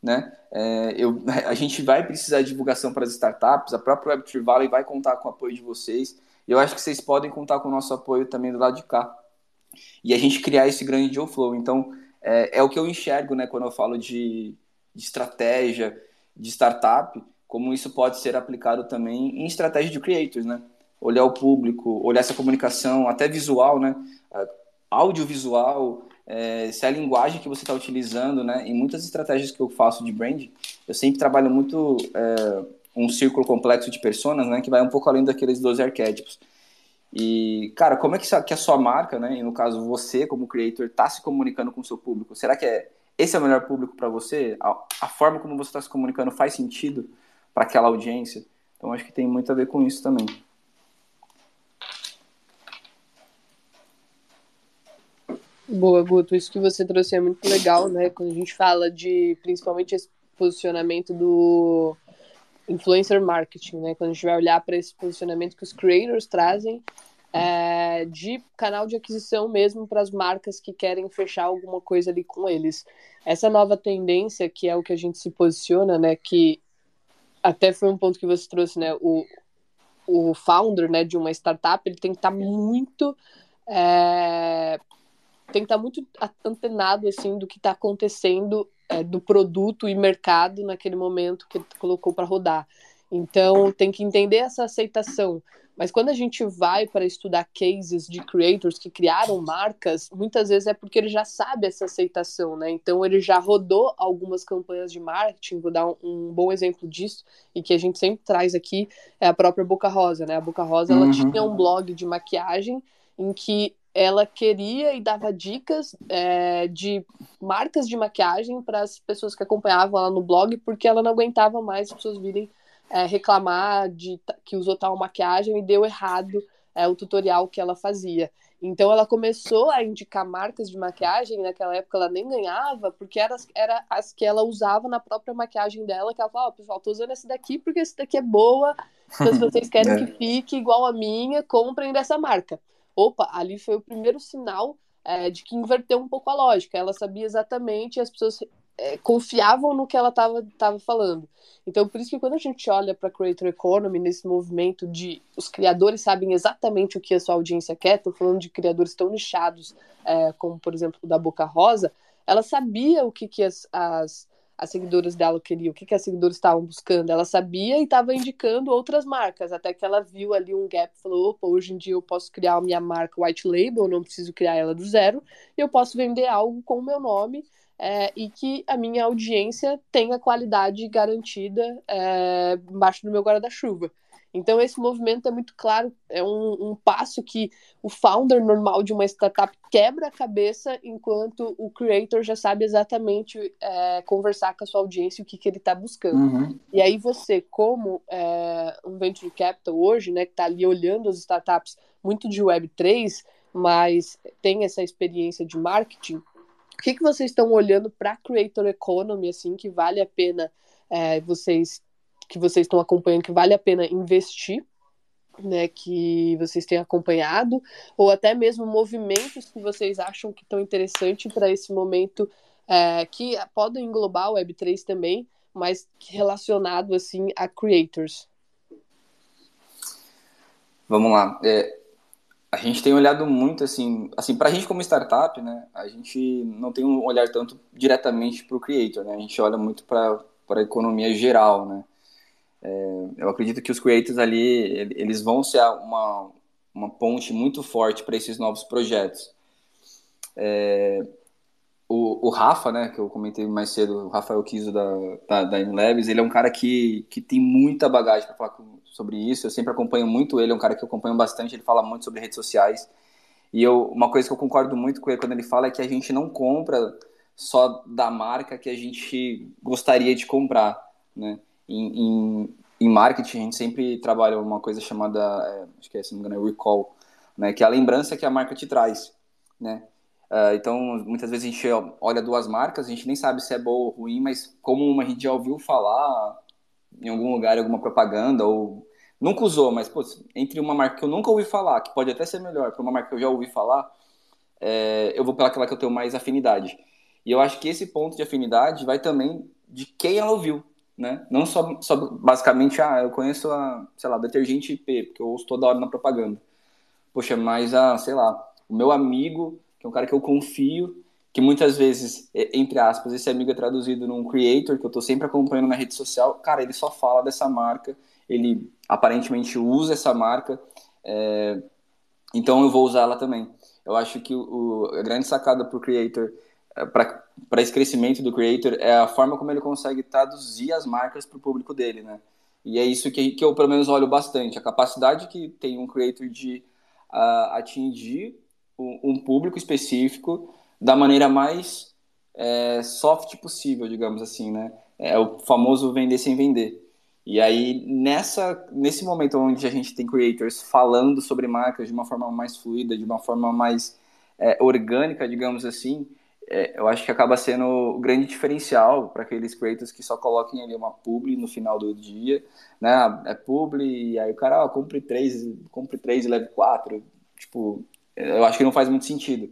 né? É, eu, <laughs> a gente vai precisar de divulgação para as startups, a própria Web3 Valley vai contar com o apoio de vocês. Eu acho que vocês podem contar com o nosso apoio também do lado de cá. E a gente criar esse grande deal flow. Então, é, é o que eu enxergo né, quando eu falo de, de estratégia, de startup, como isso pode ser aplicado também em estratégia de creators, né? Olhar o público, olhar essa comunicação, até visual, né? Audiovisual, é, se a linguagem que você está utilizando, né? Em muitas estratégias que eu faço de brand, eu sempre trabalho muito é, um círculo complexo de personas, né? Que vai um pouco além daqueles 12 arquétipos. E, cara, como é que, que a sua marca, né? E no caso você, como creator, está se comunicando com o seu público? Será que é, esse é o melhor público para você? A, a, forma como você está se comunicando faz sentido para aquela audiência? Então, acho que tem muito a ver com isso também. Boa, Guto. Isso que você trouxe é muito legal, né? Quando a gente fala de, principalmente, esse posicionamento do influencer marketing, né? Quando a gente vai olhar para esse posicionamento que os creators trazem é, de canal de aquisição mesmo para as marcas que querem fechar alguma coisa ali com eles. Essa nova tendência, que é o que a gente se posiciona, né? Que até foi um ponto que você trouxe, né? O, o founder né, de uma startup ele tem que estar tá muito é, tem que estar muito antenado assim do que está acontecendo é, do produto e mercado naquele momento que ele colocou para rodar. Então tem que entender essa aceitação. Mas quando a gente vai para estudar cases de creators que criaram marcas, muitas vezes é porque ele já sabe essa aceitação, né? Então ele já rodou algumas campanhas de marketing. Vou dar um, um bom exemplo disso e que a gente sempre traz aqui é a própria Boca Rosa, né? A Boca Rosa ela uhum. tinha um blog de maquiagem em que ela queria e dava dicas é, de marcas de maquiagem para as pessoas que acompanhavam ela no blog, porque ela não aguentava mais as pessoas virem é, reclamar de que usou tal maquiagem e deu errado é, o tutorial que ela fazia. Então ela começou a indicar marcas de maquiagem, naquela época ela nem ganhava, porque era, era as que ela usava na própria maquiagem dela, que ela falava, oh, pessoal, tô usando essa daqui porque essa daqui é boa, então se vocês querem <laughs> é. que fique igual a minha, comprem dessa marca opa, ali foi o primeiro sinal é, de que inverteu um pouco a lógica. Ela sabia exatamente as pessoas é, confiavam no que ela estava falando. Então, por isso que quando a gente olha para Creator Economy, nesse movimento de os criadores sabem exatamente o que a sua audiência quer, estou falando de criadores tão nichados, é, como, por exemplo, da Boca Rosa, ela sabia o que, que as, as as seguidoras dela queriam, o que, que as seguidoras estavam buscando. Ela sabia e estava indicando outras marcas, até que ela viu ali um gap e falou: opa, hoje em dia eu posso criar a minha marca white label, não preciso criar ela do zero, e eu posso vender algo com o meu nome. É, e que a minha audiência tenha qualidade garantida é, embaixo do meu guarda-chuva. Então, esse movimento é muito claro, é um, um, passo que o founder normal de uma startup quebra a cabeça, enquanto o creator já sabe exatamente é, conversar com a sua audiência o que, que ele está buscando. Uhum. E aí, você, como é, um venture capital hoje, né, que está ali olhando as startups muito de Web3, mas tem essa experiência de marketing, o que, que vocês estão olhando para a creator economy, assim, que vale a pena é, vocês que vocês estão acompanhando que vale a pena investir, né, que vocês têm acompanhado, ou até mesmo movimentos que vocês acham que estão interessantes para esse momento, é, que podem englobar o Web3 também, mas relacionado assim a creators. Vamos lá. É, a gente tem olhado muito assim, assim para a gente como startup, né? A gente não tem um olhar tanto diretamente para o creator, né? A gente olha muito para a economia geral, né? É, eu acredito que os creators ali, eles vão ser uma, uma ponte muito forte para esses novos projetos. É, o, o, Rafa, né, que eu comentei mais cedo, o Rafael Kiso da, da, da Labs, ele é um cara que, que tem muita bagagem para falar sobre isso. Eu sempre acompanho muito ele, é um cara que eu acompanho bastante, ele fala muito sobre redes sociais. E eu, uma coisa que eu concordo muito com ele quando ele fala é que a gente não compra só da marca que a gente gostaria de comprar, né? Em, em, em marketing, a gente sempre trabalha uma coisa chamada, é, acho que é, se não me engano, é recall, né? Que é a lembrança que a marca te traz, né? Uh, então, muitas vezes a gente olha duas marcas, a gente nem sabe se é boa ou ruim, mas como a gente já ouviu falar em algum lugar, alguma propaganda, ou nunca usou, mas pô, entre uma marca que eu nunca ouvi falar, que pode até ser melhor, para uma marca que eu já ouvi falar, é, eu vou pela aquela que eu tenho mais afinidade. E eu acho que esse ponto de afinidade vai também de quem ela ouviu, né? Não só, só basicamente, ah, eu conheço a, sei lá, detergente IP, porque eu ouço toda hora na propaganda. Poxa, mas, ah, sei lá, o meu amigo que é um cara que eu confio, que muitas vezes, entre aspas, esse amigo é traduzido num creator, que eu estou sempre acompanhando na rede social, cara, ele só fala dessa marca, ele aparentemente usa essa marca, é... então eu vou usar ela também. Eu acho que o, a grande sacada para o creator, para esse crescimento do creator, é a forma como ele consegue traduzir as marcas para o público dele, né? E é isso que, que eu, pelo menos, olho bastante. A capacidade que tem um creator de uh, atingir um público específico da maneira mais é, soft possível, digamos assim, né? É o famoso vender sem vender. E aí, nessa, nesse momento onde a gente tem creators falando sobre marcas de uma forma mais fluida, de uma forma mais é, orgânica, digamos assim, é, eu acho que acaba sendo o grande diferencial para aqueles creators que só coloquem ali uma publi no final do dia, né? É publi, e aí o cara, ó, compre três, compre três e leve quatro. Tipo, eu acho que não faz muito sentido.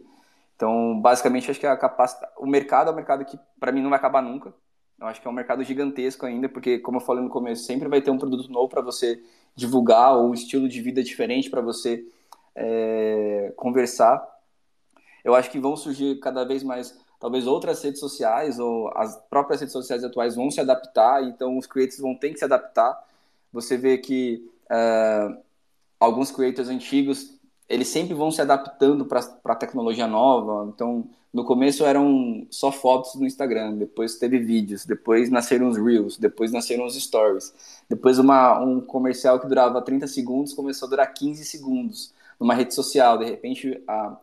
Então, basicamente, acho que a capacidade, o mercado é um mercado que para mim não vai acabar nunca. Eu acho que é um mercado gigantesco ainda, porque como eu falei no começo, sempre vai ter um produto novo para você divulgar ou um estilo de vida diferente para você é, conversar. Eu acho que vão surgir cada vez mais, talvez outras redes sociais ou as próprias redes sociais atuais vão se adaptar, então os creators vão ter que se adaptar. Você vê que é, alguns creators antigos eles sempre vão se adaptando para a tecnologia nova. Então, no começo eram só fotos no Instagram, depois teve vídeos, depois nasceram os Reels, depois nasceram os Stories. Depois uma, um comercial que durava 30 segundos começou a durar 15 segundos numa rede social. De repente, a,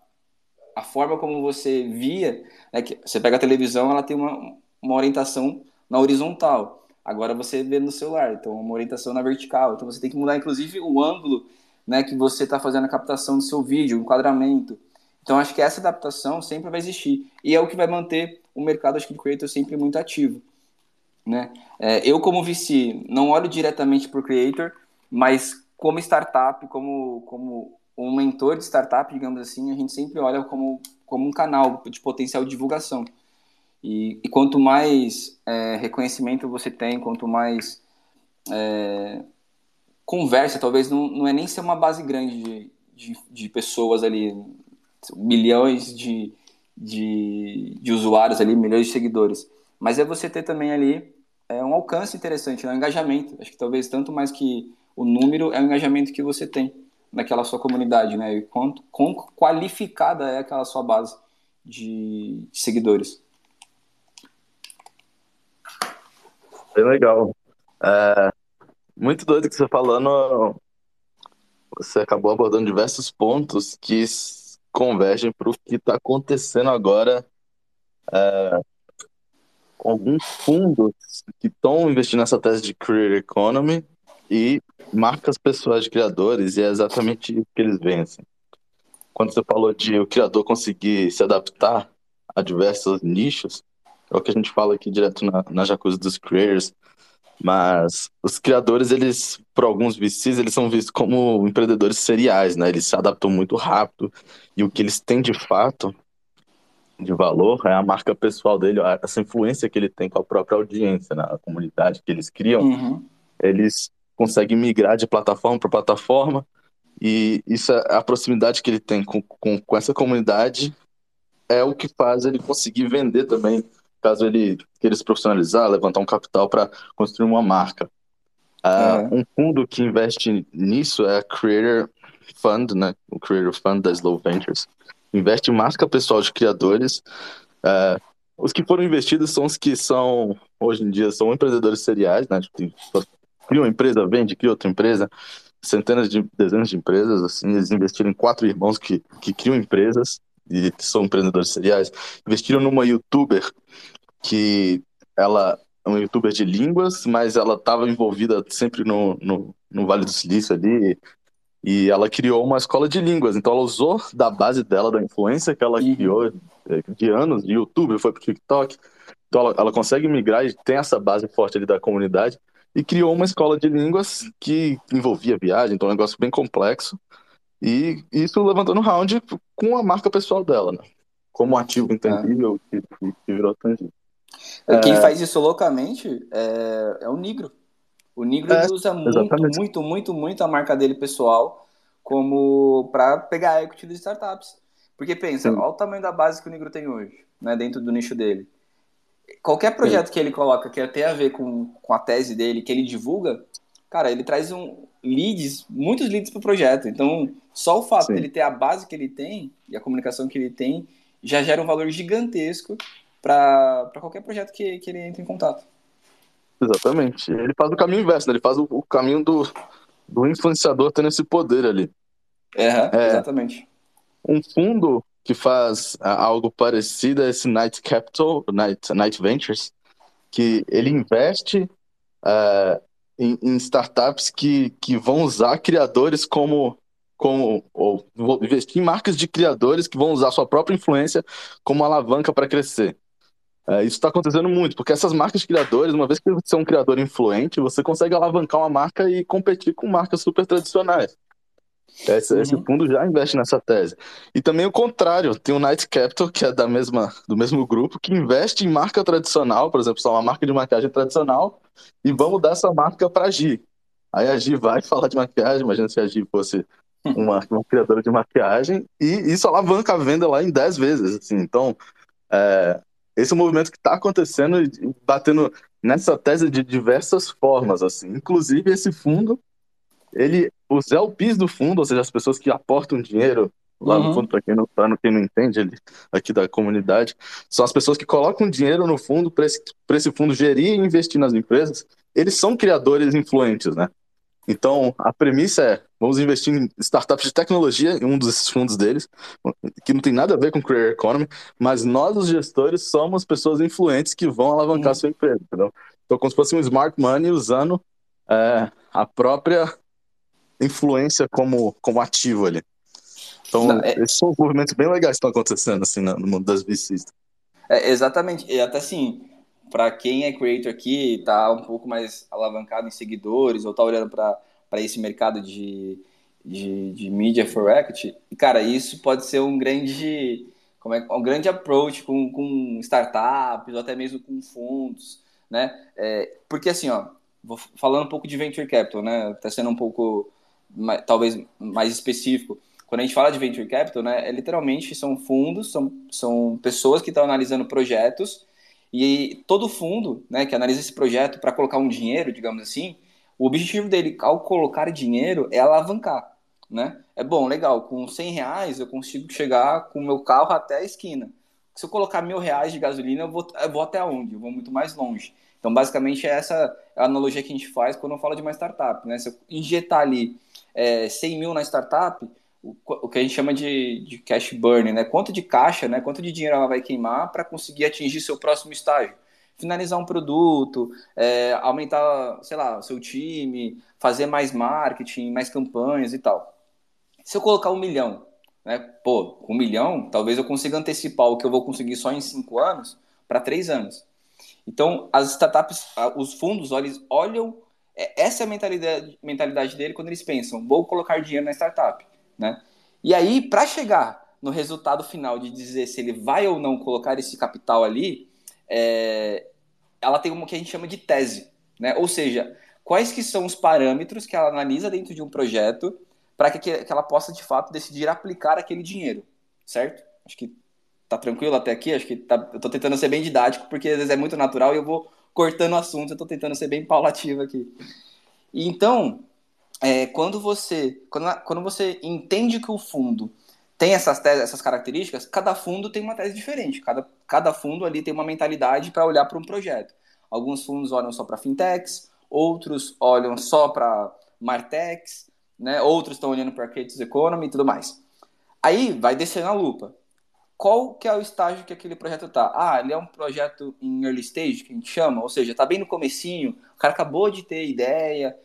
a forma como você via, né, que você pega a televisão, ela tem uma, uma orientação na horizontal. Agora você vê no celular, então uma orientação na vertical. Então você tem que mudar, inclusive, o ângulo né, que você está fazendo a captação do seu vídeo, o enquadramento. Então, acho que essa adaptação sempre vai existir. E é o que vai manter o mercado, acho que, de creator sempre muito ativo. Né? É, eu, como VC, não olho diretamente para o creator, mas como startup, como, como um mentor de startup, digamos assim, a gente sempre olha como, como um canal de potencial de divulgação. E, e quanto mais é, reconhecimento você tem, quanto mais é, conversa, talvez não, não é nem ser uma base grande de, de, de pessoas ali, milhões de, de, de, usuários ali, milhões de seguidores, mas é você ter também ali é, um alcance interessante, né? um engajamento. Acho que talvez tanto mais que o número é o engajamento que você tem naquela sua comunidade, né? E quanto qualificada é aquela sua base de, de seguidores. Bem legal. É, muito doido que você falando. Você acabou abordando diversos pontos que convergem para o que está acontecendo agora é, alguns fundos que estão investindo nessa tese de Career Economy e marcas pessoais de criadores, e é exatamente isso que eles vencem. Quando você falou de o criador conseguir se adaptar a diversos nichos, é o que a gente fala aqui direto na, na Jacuzzi dos Creators, mas os criadores, eles, por alguns VCs, eles são vistos como empreendedores seriais, né? Eles se adaptam muito rápido e o que eles têm de fato de valor é a marca pessoal dele, essa influência que ele tem com a própria audiência, na né? comunidade que eles criam. Uhum. Eles conseguem migrar de plataforma para plataforma e isso é a proximidade que ele tem com, com, com essa comunidade é o que faz ele conseguir vender também caso ele queira se profissionalizar, levantar um capital para construir uma marca. Uh, é. Um fundo que investe nisso é a Creator Fund, né? o Creator Fund da Slow Ventures. Investe em marca pessoal de criadores. Uh, os que foram investidos são os que são, hoje em dia, são empreendedores seriais, né? Tipo, cria uma empresa, vende, cria outra empresa, centenas de, dezenas de empresas, assim, eles investiram em quatro irmãos que, que criam empresas e são empreendedores seriais, investiram numa youtuber que ela uma youtuber de línguas, mas ela estava envolvida sempre no, no, no Vale do Silício ali, e ela criou uma escola de línguas. Então ela usou da base dela, da influência que ela uhum. criou eh, de anos de YouTube, foi pro TikTok. Então ela, ela consegue migrar e tem essa base forte ali da comunidade e criou uma escola de línguas que envolvia viagem, então é um negócio bem complexo. E isso levantando round com a marca pessoal dela, né? Como ativo intangível é. que, que, virou tangível. Quem é... faz isso loucamente é, é o Nigro. O Nigro é, usa muito, muito, muito, muito a marca dele pessoal como para pegar equity das startups. Porque pensa, Sim. olha o tamanho da base que o Nigro tem hoje, né, dentro do nicho dele qualquer projeto Sim. que ele coloca que tem a ver com, com a tese dele, que ele divulga, cara, ele traz um leads, muitos leads para o projeto. Então, só o fato Sim. dele ter a base que ele tem e a comunicação que ele tem já gera um valor gigantesco para qualquer projeto que, que ele entre em contato. Exatamente. Ele faz o caminho inverso, né? ele faz o, o caminho do, do influenciador tendo esse poder ali. É, é, exatamente. Um fundo que faz uh, algo parecido a esse Night Capital, Night, Night Ventures, que ele investe uh, em, em, startups que, que vão usar criadores como, como ou investir em marcas de criadores que vão usar sua própria influência como alavanca para crescer. Uh, isso está acontecendo muito, porque essas marcas de criadores, uma vez que você é um criador influente, você consegue alavancar uma marca e competir com marcas super tradicionais. Esse, uhum. esse, fundo já investe nessa tese. E também o contrário, tem o Night Capital, que é da mesma, do mesmo grupo, que investe em marca tradicional, por exemplo, só uma marca de maquiagem tradicional, e vamos dar essa marca para a Gi. Aí a Gi vai <laughs> falar de maquiagem, imagina se a Gi fosse uma, <laughs> uma criadora de maquiagem, e isso alavanca a venda lá em 10 vezes. Assim. Então, é, esse é um movimento que está acontecendo e batendo nessa tese de diversas formas. assim. Inclusive, esse fundo ele, os LPs do fundo, ou seja, as pessoas que aportam dinheiro lá uhum. no fundo, para quem não tá, quem não entende ele, aqui da comunidade, são as pessoas que colocam dinheiro no fundo para esse, esse fundo gerir e investir nas empresas. Eles são criadores influentes, né? Então, a premissa é: vamos investir em startups de tecnologia, em um desses fundos deles, que não tem nada a ver com Career Economy, mas nós, os gestores, somos pessoas influentes que vão alavancar uhum. sua empresa, entendeu? Então, como se fosse um smart money usando é, a própria influência como, como ativo ali. Então, Não, é... esses são movimentos bem legais que estão acontecendo assim, no mundo das VCs. É, exatamente. E até assim, para quem é creator aqui, está um pouco mais alavancado em seguidores ou está olhando para esse mercado de, de, de media for equity, cara, isso pode ser um grande, como é, um grande approach com, com startups ou até mesmo com fundos, né? É, porque assim, ó, vou falando um pouco de venture capital, né? Tá sendo um pouco talvez mais específico. Quando a gente fala de venture capital, né, é literalmente são fundos, são, são pessoas que estão analisando projetos e todo fundo, né, que analisa esse projeto para colocar um dinheiro, digamos assim, o objetivo dele ao colocar dinheiro é alavancar, né? É bom, legal, com 100 reais eu consigo chegar com o meu carro até a esquina. Se eu colocar mil reais de gasolina, eu vou, eu vou até onde? Eu vou muito mais longe. Então, basicamente, é essa a analogia que a gente faz quando fala de uma startup, né? Se eu injetar ali é, 100 mil na startup, o, o, que a gente chama de, de cash burn, né? Quanto de caixa, né? Quanto de dinheiro ela vai queimar para conseguir atingir seu próximo estágio? Finalizar um produto, é, aumentar, sei lá, seu time, fazer mais marketing, mais campanhas e tal. Se eu colocar um milhão, né? Pô, um milhão, talvez eu consiga antecipar o que eu vou conseguir só em cinco anos para três anos. Então, as startups, os fundos, olham essa é a mentalidade, mentalidade dele quando eles pensam, vou colocar dinheiro na startup, né? E aí, para chegar no resultado final de dizer se ele vai ou não colocar esse capital ali, é, ela tem uma que a gente chama de tese, né? Ou seja, quais que são os parâmetros que ela analisa dentro de um projeto para que, que ela possa, de fato, decidir aplicar aquele dinheiro, certo? Acho que tá tranquilo até aqui, acho que tá, eu tô tentando ser bem didático, porque às vezes é muito natural e eu vou cortando o assunto, eu estou tentando ser bem paulativo aqui. Então, é, quando você quando, quando você entende que o fundo tem essas, teses, essas características, cada fundo tem uma tese diferente. Cada, cada fundo ali tem uma mentalidade para olhar para um projeto. Alguns fundos olham só para fintechs, outros olham só para martechs, né? outros estão olhando para creative economy e tudo mais. Aí vai descendo a lupa. Qual que é o estágio que aquele projeto tá. Ah, ele é um projeto em early stage, que a gente chama, ou seja, tá bem no comecinho, o cara acabou de ter ideia.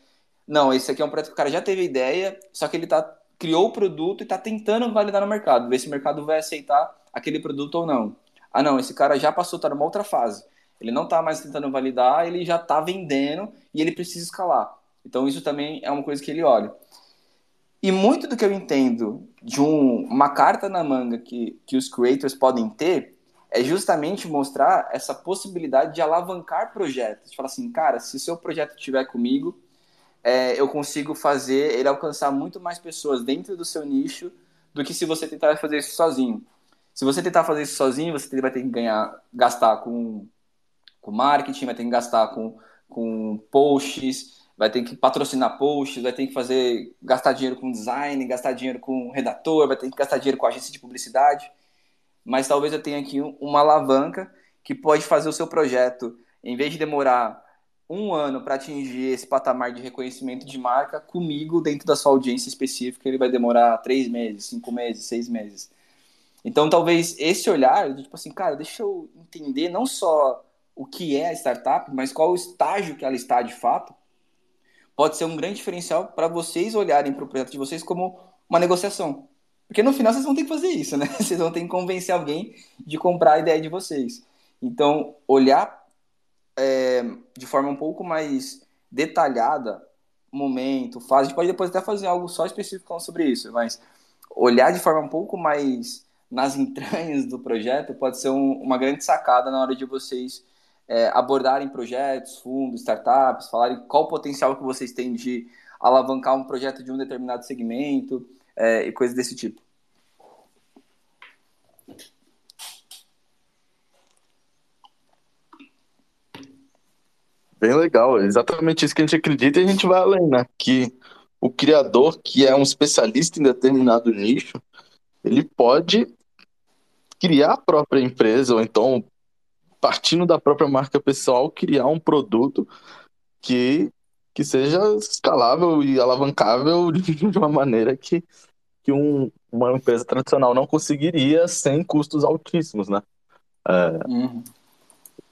Não, esse aqui é um projeto que o cara já teve ideia, só que ele tá criou o produto e está tentando validar no mercado, ver se o mercado vai aceitar aquele produto ou não. Ah, não, esse cara já passou, está numa outra fase. Ele não está mais tentando validar, ele já está vendendo e ele precisa escalar. Então, isso também é uma coisa que ele olha. E muito do que eu entendo de um, uma carta na manga que, que os creators podem ter é justamente mostrar essa possibilidade de alavancar projetos. Falar assim, cara, se seu projeto estiver comigo, é, eu consigo fazer ele alcançar muito mais pessoas dentro do seu nicho do que se você tentar fazer isso sozinho. Se você tentar fazer isso sozinho, você vai ter que ganhar, gastar com, com marketing, vai ter que gastar com, com posts, vai ter que patrocinar posts, vai ter que fazer gastar dinheiro com design, gastar dinheiro com redator, vai ter que gastar dinheiro com agência de publicidade. Mas talvez eu tenha aqui uma alavanca que pode fazer o seu projeto, em vez de demorar um ano para atingir esse patamar de reconhecimento de marca, comigo, dentro da sua audiência específica, ele vai demorar três meses, cinco meses, seis meses. Então, talvez esse olhar, tipo assim, cara, deixa eu entender não só o que é a startup, mas qual o estágio que ela está de fato, pode ser um grande diferencial para vocês olharem para o projeto de vocês como uma negociação. Porque no final vocês vão ter que fazer isso, né? <laughs> Vocês vão ter que convencer alguém de comprar a ideia de vocês. Então, olhar é, de forma um pouco mais detalhada, momento, fase, a gente pode depois até fazer algo só específico sobre isso, mas olhar de forma um pouco mais nas entranhas do projeto pode ser um, uma grande sacada na hora de vocês é, abordarem projetos, fundos, startups, falarem qual o potencial que vocês têm de alavancar um projeto de um determinado segmento é, e coisas desse tipo. Bem legal, exatamente isso que a gente acredita e a gente vai além, né? Que o criador, que é um especialista em determinado nicho, ele pode criar a própria empresa, ou então, partindo da própria marca pessoal, criar um produto que, que seja escalável e alavancável <laughs> de uma maneira que, que um, uma empresa tradicional não conseguiria sem custos altíssimos, né? É, uhum.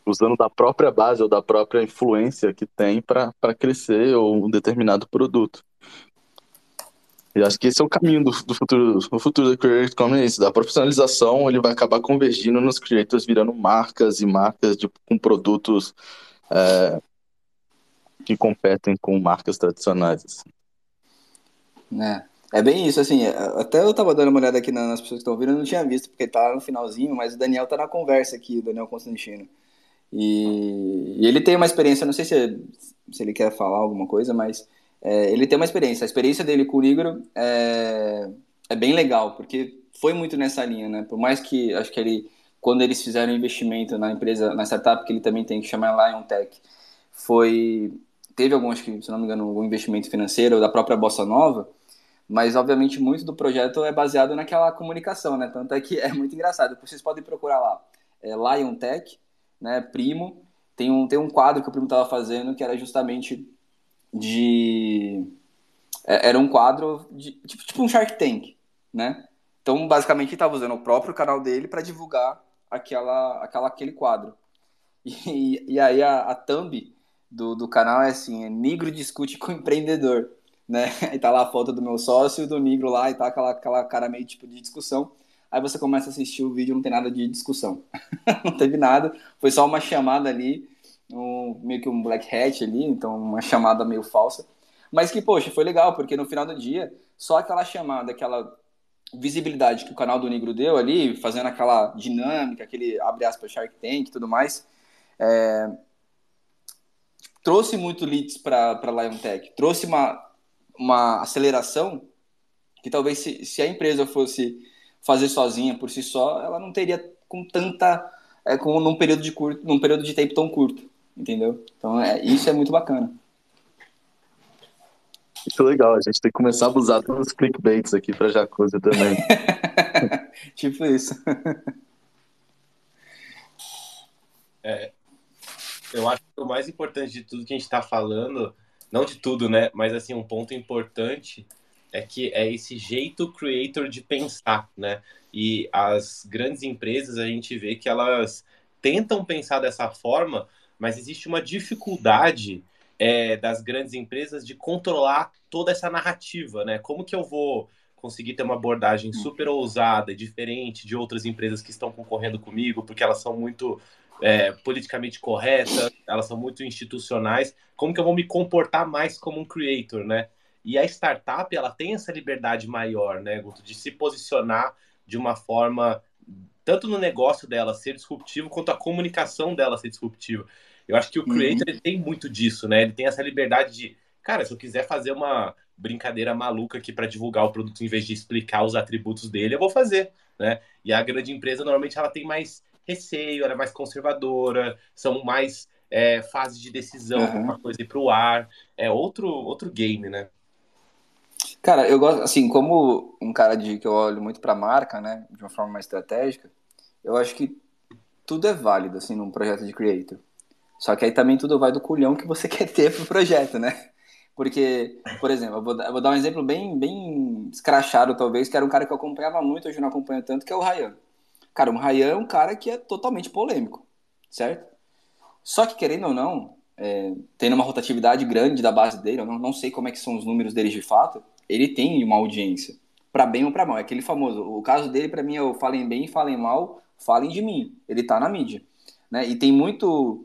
Usando da própria base ou da própria influência que tem para crescer um determinado produto. E acho que esse é o caminho do, do futuro, do futuro da Creator Economy, isso, da profissionalização, ele vai acabar convergindo nos creators, virando marcas e marcas de, com produtos é, que competem com marcas tradicionais. Assim. É, é bem isso, assim, é, até eu tava dando uma olhada aqui nas pessoas que estão ouvindo, eu não tinha visto, porque tá no finalzinho, mas o Daniel tá na conversa aqui, o Daniel Constantino. E, e ele tem uma experiência, não sei se, se ele quer falar alguma coisa, mas é, ele tem uma experiência. A experiência dele com o Igor é, é bem legal, porque foi muito nessa linha, né? Por mais que, acho que ele, quando eles fizeram investimento na empresa, na startup, que ele também tem que chamar Lion Tech, foi, teve algum, acho que, se não me engano, um investimento financeiro da própria Bossa Nova, mas obviamente muito do projeto é baseado naquela comunicação, né? Tanto é que é muito engraçado. Vocês podem procurar lá, é Lion Tech, né? Primo. Tem um, tem um quadro que o primo estava fazendo que era justamente de. É, era um quadro de. Tipo, tipo um Shark Tank, né? Então, basicamente, ele estava usando o próprio canal dele para divulgar aquela, aquela, aquele quadro. <laughs> E, e aí a, a thumb do, do canal é assim: é Negro discute com empreendedor. Né? <laughs> E tá lá a foto do meu sócio, do Negro lá, e tá aquela, aquela cara meio tipo de discussão. Aí você começa a assistir o vídeo, não tem nada de discussão. <laughs> não teve nada, foi só uma chamada ali um, meio que um black hat ali, então uma <laughs> chamada meio falsa. Mas que, poxa, foi legal, porque no final do dia, só aquela chamada, aquela visibilidade que o canal do Negro deu ali, fazendo aquela dinâmica, aquele abre aspas Shark Tank e tudo mais, é, trouxe muito leads para Lion Tech, trouxe uma, uma aceleração que talvez se, se a empresa fosse fazer sozinha por si só, ela não teria com tanta é, com num período de curto, num período de tempo tão curto entendeu? Então, é, isso é muito bacana. Muito legal, a gente tem que começar a abusar dos clickbaits aqui para Jacuzzi também. <laughs> tipo isso. <laughs> É, eu acho que o mais importante de tudo que a gente está falando, não de tudo, né? Mas assim, um ponto importante é que é esse jeito creator de pensar, né? E as grandes empresas, a gente vê que elas tentam pensar dessa forma, mas existe uma dificuldade é, das grandes empresas de controlar toda essa narrativa, né? Como que eu vou conseguir ter uma abordagem super ousada, diferente de outras empresas que estão concorrendo comigo, porque elas são muito é, politicamente corretas, elas são muito institucionais. Como que eu vou me comportar mais como um creator, né? E a startup, ela tem essa liberdade maior, né, Guto, de se posicionar de uma forma, tanto no negócio dela ser disruptivo, quanto a comunicação dela ser disruptiva. Eu acho que o creator uhum. tem muito disso, né? Ele tem essa liberdade de, cara, se eu quiser fazer uma brincadeira maluca aqui para divulgar o produto em vez de explicar os atributos dele, eu vou fazer, né? E a grande empresa normalmente ela tem mais receio, ela é mais conservadora, são mais é, fases de decisão, uhum. uma coisa ir para o ar, é outro outro game, né? Cara, eu gosto, assim, como um cara de que eu olho muito para a marca, né, de uma forma mais estratégica, eu acho que tudo é válido, assim, num projeto de creator. Só que aí também tudo vai do culhão que você <laughs> quer ter pro projeto, né? Porque, por exemplo, eu vou, eu vou dar um exemplo bem, bem escrachado, talvez, que era um cara que eu acompanhava muito, hoje não acompanho tanto, que é o Ryan. Cara, o Ryan é um cara que é totalmente polêmico, certo? Só que, querendo ou não, é, tendo uma rotatividade grande da base dele, eu não, não sei como é que são os números dele de fato, ele tem uma audiência, para bem ou para mal. É aquele famoso, o caso dele para mim é o falem bem, falem mal, falem de mim. Ele tá na mídia, né? E tem muito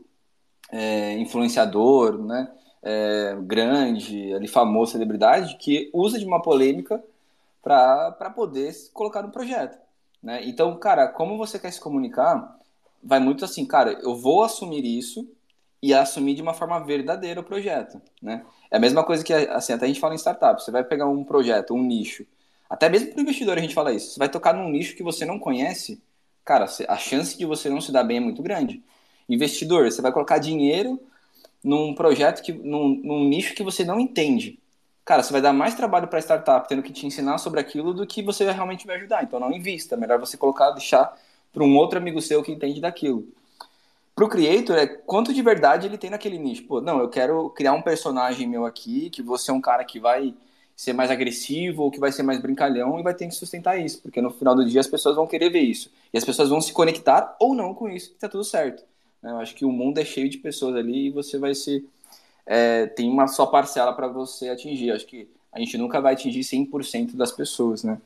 é, influenciador, né? É, grande, ali famoso, celebridade, que usa de uma polêmica para poder colocar no projeto. Né? Então, cara, como você quer se comunicar, vai muito assim, cara, eu vou assumir isso e assumir de uma forma verdadeira o projeto, né? É a mesma coisa que, assim, até a gente fala em startup, você vai pegar um projeto, um nicho, até mesmo para o investidor a gente fala isso, você vai tocar num nicho que você não conhece, cara, a chance de você não se dar bem é muito grande. Investidor, você vai colocar dinheiro num projeto, que, num, num nicho que você não entende. Cara, você vai dar mais trabalho para a startup tendo que te ensinar sobre aquilo do que você realmente vai ajudar. Então não invista, melhor você colocar, deixar para um outro amigo seu que entende daquilo pro creator é quanto de verdade ele tem naquele nicho. Pô, não, eu quero criar um personagem meu aqui, que você é um cara que vai ser mais agressivo ou que vai ser mais brincalhão e vai ter que sustentar isso, porque no final do dia as pessoas vão querer ver isso. E as pessoas vão se conectar ou não com isso, tá tudo certo. Né? Eu acho que o mundo é cheio de pessoas ali e você vai ser. É, tem uma só parcela para você atingir. Eu acho que a gente nunca vai atingir 100% das pessoas, né?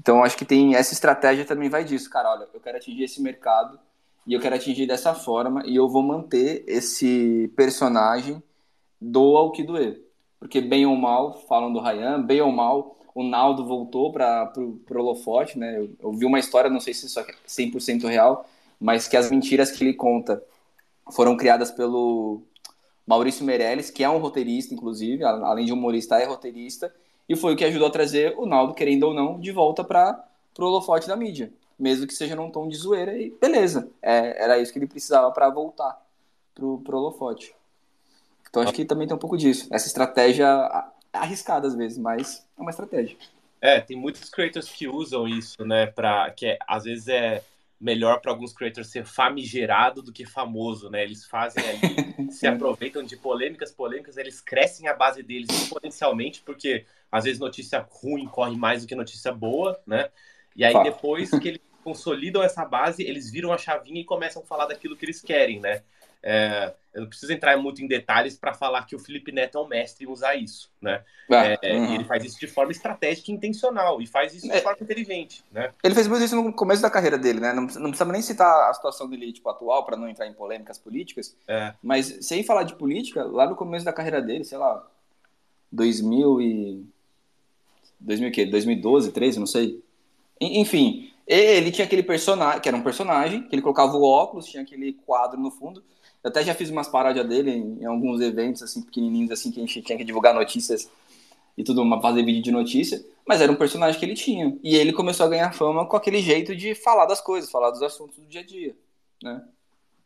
Então acho que tem essa estratégia também vai disso, cara. Olha, eu quero atingir esse mercado e eu quero atingir dessa forma e eu vou manter esse personagem doa o que doer. Porque bem ou mal, falam do Ryan, bem ou mal, o Naldo voltou para o holofote, né? Eu, eu, vi uma história, não sei se isso é 100% real, mas que as mentiras que ele conta foram criadas pelo Maurício Meirelles, que é um roteirista, inclusive, além de humorista, é roteirista, e foi o que ajudou a trazer o Naldo, querendo ou não, de volta para o holofote da mídia mesmo que seja num tom de zoeira, e beleza. É, era isso que ele precisava para voltar pro, pro holofote. Então acho que também tem um pouco disso. Essa estratégia arriscada às vezes, mas é uma estratégia. É, tem muitos creators que usam isso, né, para que é, às vezes é melhor para alguns creators ser famigerado do que famoso, né? Eles fazem ali, <laughs> se aproveitam de polêmicas, polêmicas, eles crescem a base deles exponencialmente, porque às vezes notícia ruim corre mais do que notícia boa, né? E aí, depois que eles consolidam essa base, eles viram a chavinha e começam a falar daquilo que eles querem, né? É, eu não preciso entrar muito em detalhes para falar que o Felipe Neto é um mestre em usar isso, né? Ah, é, uhum. Ele faz isso de forma estratégica e intencional e faz isso de é, forma inteligente, né? Ele fez muito isso no começo da carreira dele, né? Não, não precisa nem citar a situação dele tipo atual para não entrar em polêmicas políticas, é. mas sem falar de política, lá no começo da carreira dele, sei lá, 2000 e 2000 o quê? 2012, 13, não sei. Enfim, ele tinha aquele personagem, que era um personagem, que ele colocava o óculos, tinha aquele quadro no fundo. Eu até já fiz umas paródias dele em, em alguns eventos, assim, pequenininhos, assim, que a gente tinha que divulgar notícias e tudo, fazer vídeo de notícia. Mas era um personagem que ele tinha. E ele começou a ganhar fama com aquele jeito de falar das coisas, falar dos assuntos do dia a dia, né?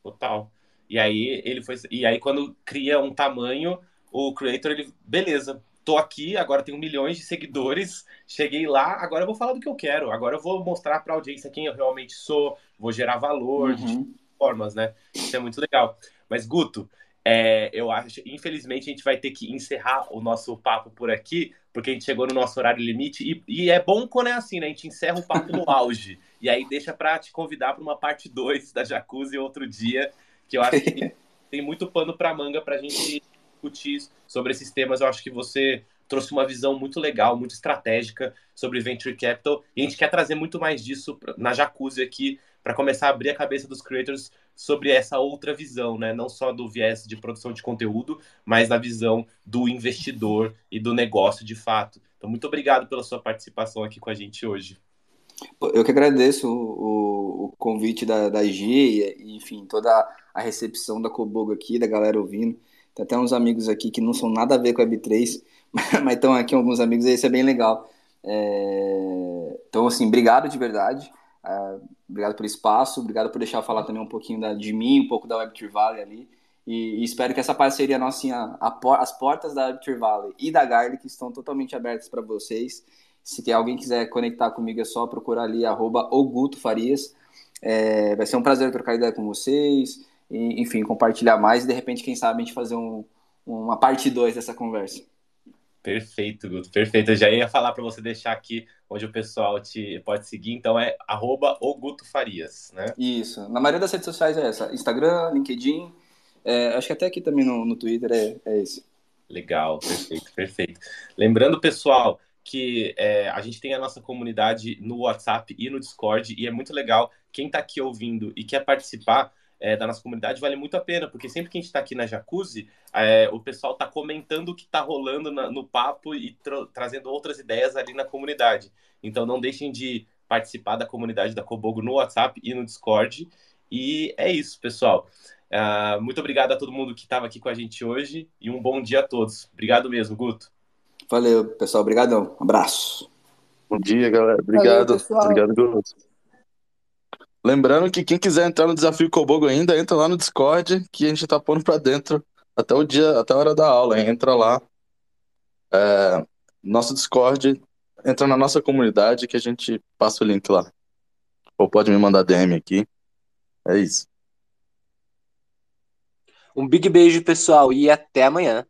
Total. E aí ele foi. E aí, quando cria um tamanho, o creator, ele, beleza, tô aqui, agora tenho milhões de seguidores, cheguei lá, agora eu vou falar do que eu quero, agora eu vou mostrar para a audiência quem eu realmente sou, vou gerar valor uhum. Formas, né? Isso é muito legal. Mas, Guto, É, eu acho, infelizmente, a gente vai ter que encerrar o nosso papo por aqui, porque a gente chegou no nosso horário limite. E, e é bom quando é assim, né? A gente encerra o papo no auge. <laughs> E aí deixa para te convidar para uma parte 2 da Jacuzzi outro dia, que eu acho que <laughs> tem muito pano para manga para a gente discutir sobre esses temas. Eu acho que você trouxe uma visão muito legal, muito estratégica sobre Venture Capital. E a gente quer trazer muito mais disso na Jacuzzi aqui, para começar a abrir a cabeça dos creators sobre essa outra visão, né? Não só do viés de produção de conteúdo, mas da visão do investidor e do negócio de fato. Então, muito obrigado pela sua participação aqui com a gente hoje. Eu que agradeço o, o convite da, da G e, enfim, toda a recepção da Cobogo aqui, da galera ouvindo. Tem até uns amigos aqui que não são nada a ver com a Web3, <laughs> mas estão aqui alguns amigos e isso é bem legal. É... Então, assim, obrigado de verdade. Uh, obrigado pelo espaço, obrigado por deixar falar também um pouquinho da, de mim, um pouco da Web Valley ali. E, e, espero que essa parceria nossa, assim, a, a, as portas da Web Valley e da Garlic estão totalmente abertas para vocês. Se alguém quiser conectar comigo, é só procurar ali, arroba Farias. É, vai ser um prazer trocar ideia com vocês, e, enfim, compartilhar mais e de repente, quem sabe, a gente fazer um, uma parte 2 dessa conversa. Perfeito, Guto, perfeito. Eu já ia falar para você deixar aqui onde o pessoal te pode seguir, então é arroba Farias, né? Isso. Na maioria das redes sociais é essa. Instagram, LinkedIn, é, acho que até aqui também no, no Twitter é, é esse. Legal, perfeito, perfeito. Lembrando, pessoal, que é, a gente tem a nossa comunidade no WhatsApp e no Discord, e é muito legal. Quem está aqui ouvindo e quer participar, é, da nossa comunidade vale muito a pena, porque sempre que a gente está aqui na Jacuzzi, é, o pessoal está comentando o que está rolando na, no papo e tra trazendo outras ideias ali na comunidade. Então não deixem de participar da comunidade da Cobogo no WhatsApp e no Discord. E é isso, pessoal. Uh, muito obrigado a todo mundo que estava aqui com a gente hoje e um bom dia a todos. Obrigado mesmo, Guto. Valeu, pessoal. Obrigadão. abraço. Bom dia, galera. Obrigado. Valeu, Obrigado, Guto. Lembrando que quem quiser entrar no desafio Cobogo ainda, entra lá no Discord, que a gente tá pondo pra dentro até o dia, até a hora da aula. Hein? Entra lá. É, nosso Discord, entra na nossa comunidade que a gente passa o link lá. Ou pode me mandar DM aqui. É isso. Um big beijo, pessoal, e até amanhã.